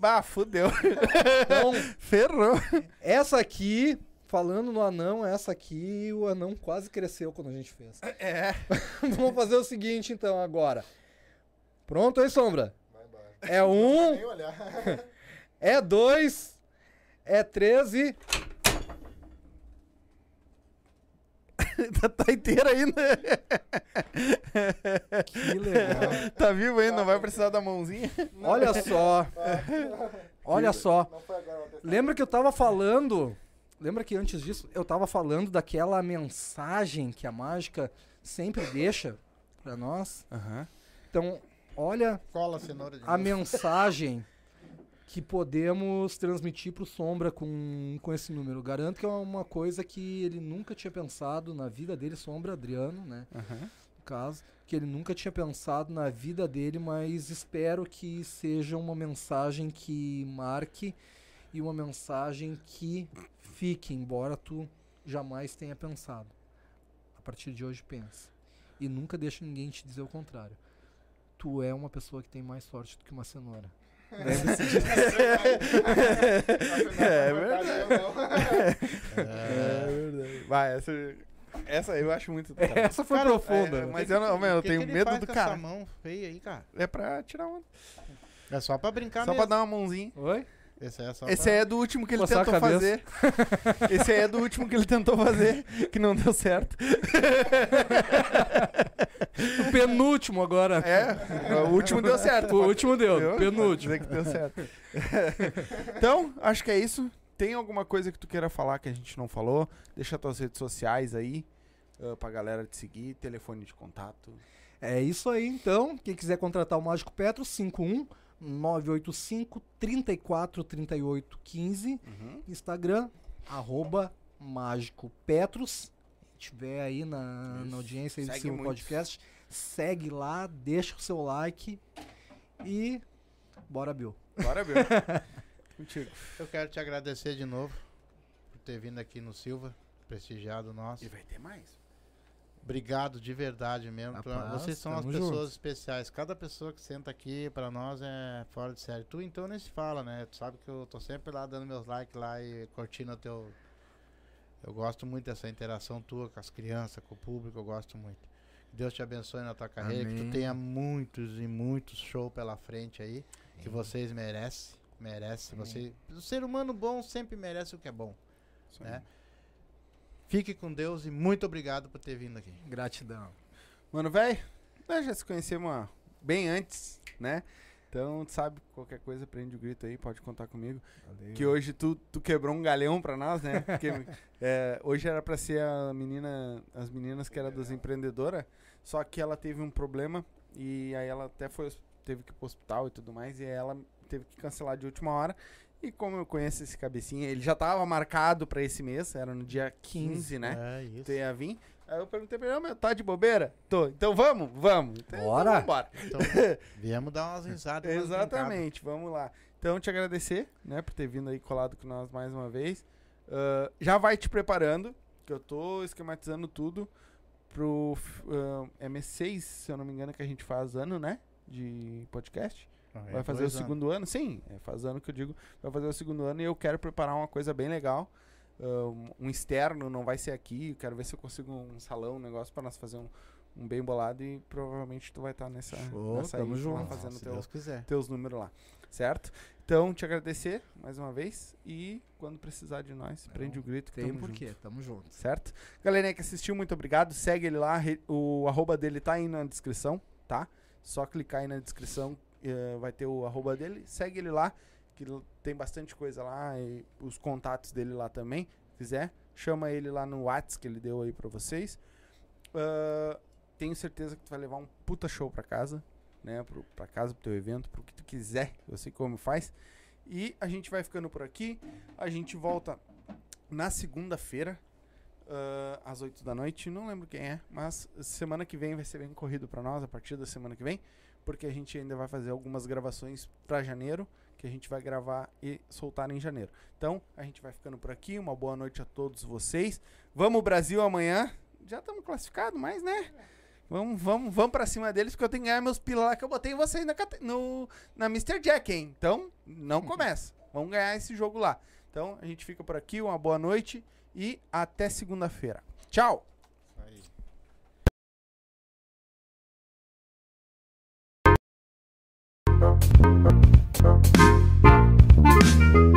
Bah, fudeu. Então, Ferrou. essa aqui, falando no anão, essa aqui o anão quase cresceu quando a gente fez. É. Vamos fazer o seguinte então agora. Pronto aí, Sombra? Vai embora. É um, Nem olhar. é dois, é treze. Tá, tá inteira ainda. Que legal. tá vivo ainda, não vai precisar da mãozinha. Olha só, olha só. Lembra que eu tava falando. Lembra que antes disso eu tava falando daquela mensagem que a mágica sempre deixa pra nós? Aham. Então, olha Cola a cenoura de a mensagem que podemos transmitir pro Sombra com, com esse número. Garanto que é uma coisa que ele nunca tinha pensado na vida dele, Sombra Adriano, né? Aham. No caso, que ele nunca tinha pensado na vida dele, mas espero que seja uma mensagem que marque e uma mensagem que fique, embora tu jamais tenha pensado. A partir de hoje pense. E nunca deixe ninguém te dizer o contrário. Tu é uma pessoa que tem mais sorte do que uma cenoura. Lembre-se disso. É verdade. É verdade. Vai, essa, essa eu acho muito. Essa foi Cara, profunda. é, mas eu, não, meu, eu que tenho que ele medo faz do com cara. essa mão feia aí, cara? É pra tirar onda. É só pra brincar Só mesmo. pra dar uma mãozinha. Oi? Esse aí é só Esse pra- aí é do último que ele Coçar a tentou fazer. Esse aí é do último que ele tentou fazer, que não deu certo. O penúltimo agora. É, o último deu certo. O último deu, Deu? penúltimo. Que deu certo. então, acho que é isso. Tem alguma coisa que tu queira falar que a gente não falou? Deixa tuas redes sociais aí ah, pra galera te seguir, telefone de contato. É isso aí, então. Quem quiser contratar o Mágico Petro, 51 985 34 38 15. Uhum. Instagram, arroba Mágico Petros. Tiver aí na, na audiência do seu muito. podcast, segue lá, deixa o seu like e bora, Bill. Bora, Bill. Contigo. Eu quero te agradecer de novo por ter vindo aqui no Silva, prestigiado nosso. E vai ter mais. Obrigado de verdade mesmo. Rapaz, Vocês são as pessoas junto. especiais. Cada pessoa que senta aqui pra nós é fora de série. Tu então nem se fala, né? Tu sabe que eu tô sempre lá dando meus likes lá e curtindo o teu. Eu gosto muito dessa interação tua com as crianças, com o público, eu gosto muito. Que Deus te abençoe na tua carreira, que Amém. tu tenha muitos e muitos shows pela frente aí, que vocês merecem. Merece. Você, o ser humano bom sempre merece o que é bom. Isso Né? Fique com Deus e muito obrigado por ter vindo aqui. Gratidão. Mano, velho, nós já se conhecemos bem antes, né? Então, tu sabe, qualquer coisa, prende o grito aí, pode contar comigo. Que hoje tu, tu quebrou um galhão pra nós, né? Porque é, hoje era pra ser a menina, as meninas que era das empreendedoras, só que ela teve um problema e aí ela até foi, teve que ir pro hospital e tudo mais, e aí ela teve que cancelar de última hora. E como eu conheço esse cabecinha, ele já tava marcado pra esse mês, era no dia 15, né? É isso. Tu ia vir. Aí eu perguntei pra ele, "Ô, meu, tá de bobeira? Tô. Então vamos? Vamos. Então, Bora. Então, vambora. Então, viemos dar umas risadas. Exatamente, vamos lá. Então, te agradecer, né, por ter vindo aí colado com nós mais uma vez. Ah, já vai te preparando, que eu tô esquematizando tudo pro ah, M6, se eu não me engano, que a gente faz ano, né, de podcast. Vai É, fazer o anos. segundo ano? Sim, é faz ano que eu digo. Vai fazer o segundo ano e eu quero preparar uma coisa bem legal. Um, um externo, não vai ser aqui. Eu quero ver se eu consigo um salão, um negócio pra nós fazer um, um bem bolado e provavelmente tu vai estar nessa, Show, nessa tamo aí, junto. fazendo se teu, Deus quiser. teus números lá, certo? Então, te agradecer mais uma vez e quando precisar de nós, prende o grito que Tem tamo porquê, junto, tamo junto. certo? Galerinha que assistiu, muito obrigado. Segue ele lá, o arroba dele tá aí na descrição, tá? Só clicar aí na descrição, eh, vai ter o arroba dele. Segue ele lá, que tem bastante coisa lá e os contatos dele lá também. Se quiser, chama ele lá no Whats que ele deu aí pra vocês. Ah, tenho certeza que tu vai levar um puta show pra casa, né? Pro, pra casa, pro teu evento, pro que tu quiser. Eu sei como faz. E a gente vai ficando por aqui. A gente volta na segunda-feira, ah, às 8 da noite. Não lembro quem é, mas semana que vem vai ser bem corrido pra nós, a partir da semana que vem. Porque a gente ainda vai fazer algumas gravações pra janeiro, que a gente vai gravar e soltar em janeiro. Então, a gente vai ficando por aqui. Uma boa noite a todos vocês. Vamos, Brasil, amanhã. Já estamos classificados, mas né? Vamos, vamos, vamos pra cima deles, porque eu tenho que ganhar meus pila lá que eu botei em vocês na, no, na Mr. Jack, hein? Então, não começa. Vamos ganhar esse jogo lá. Então, a gente fica por aqui. Uma boa noite e até segunda-feira. Tchau! Isso Música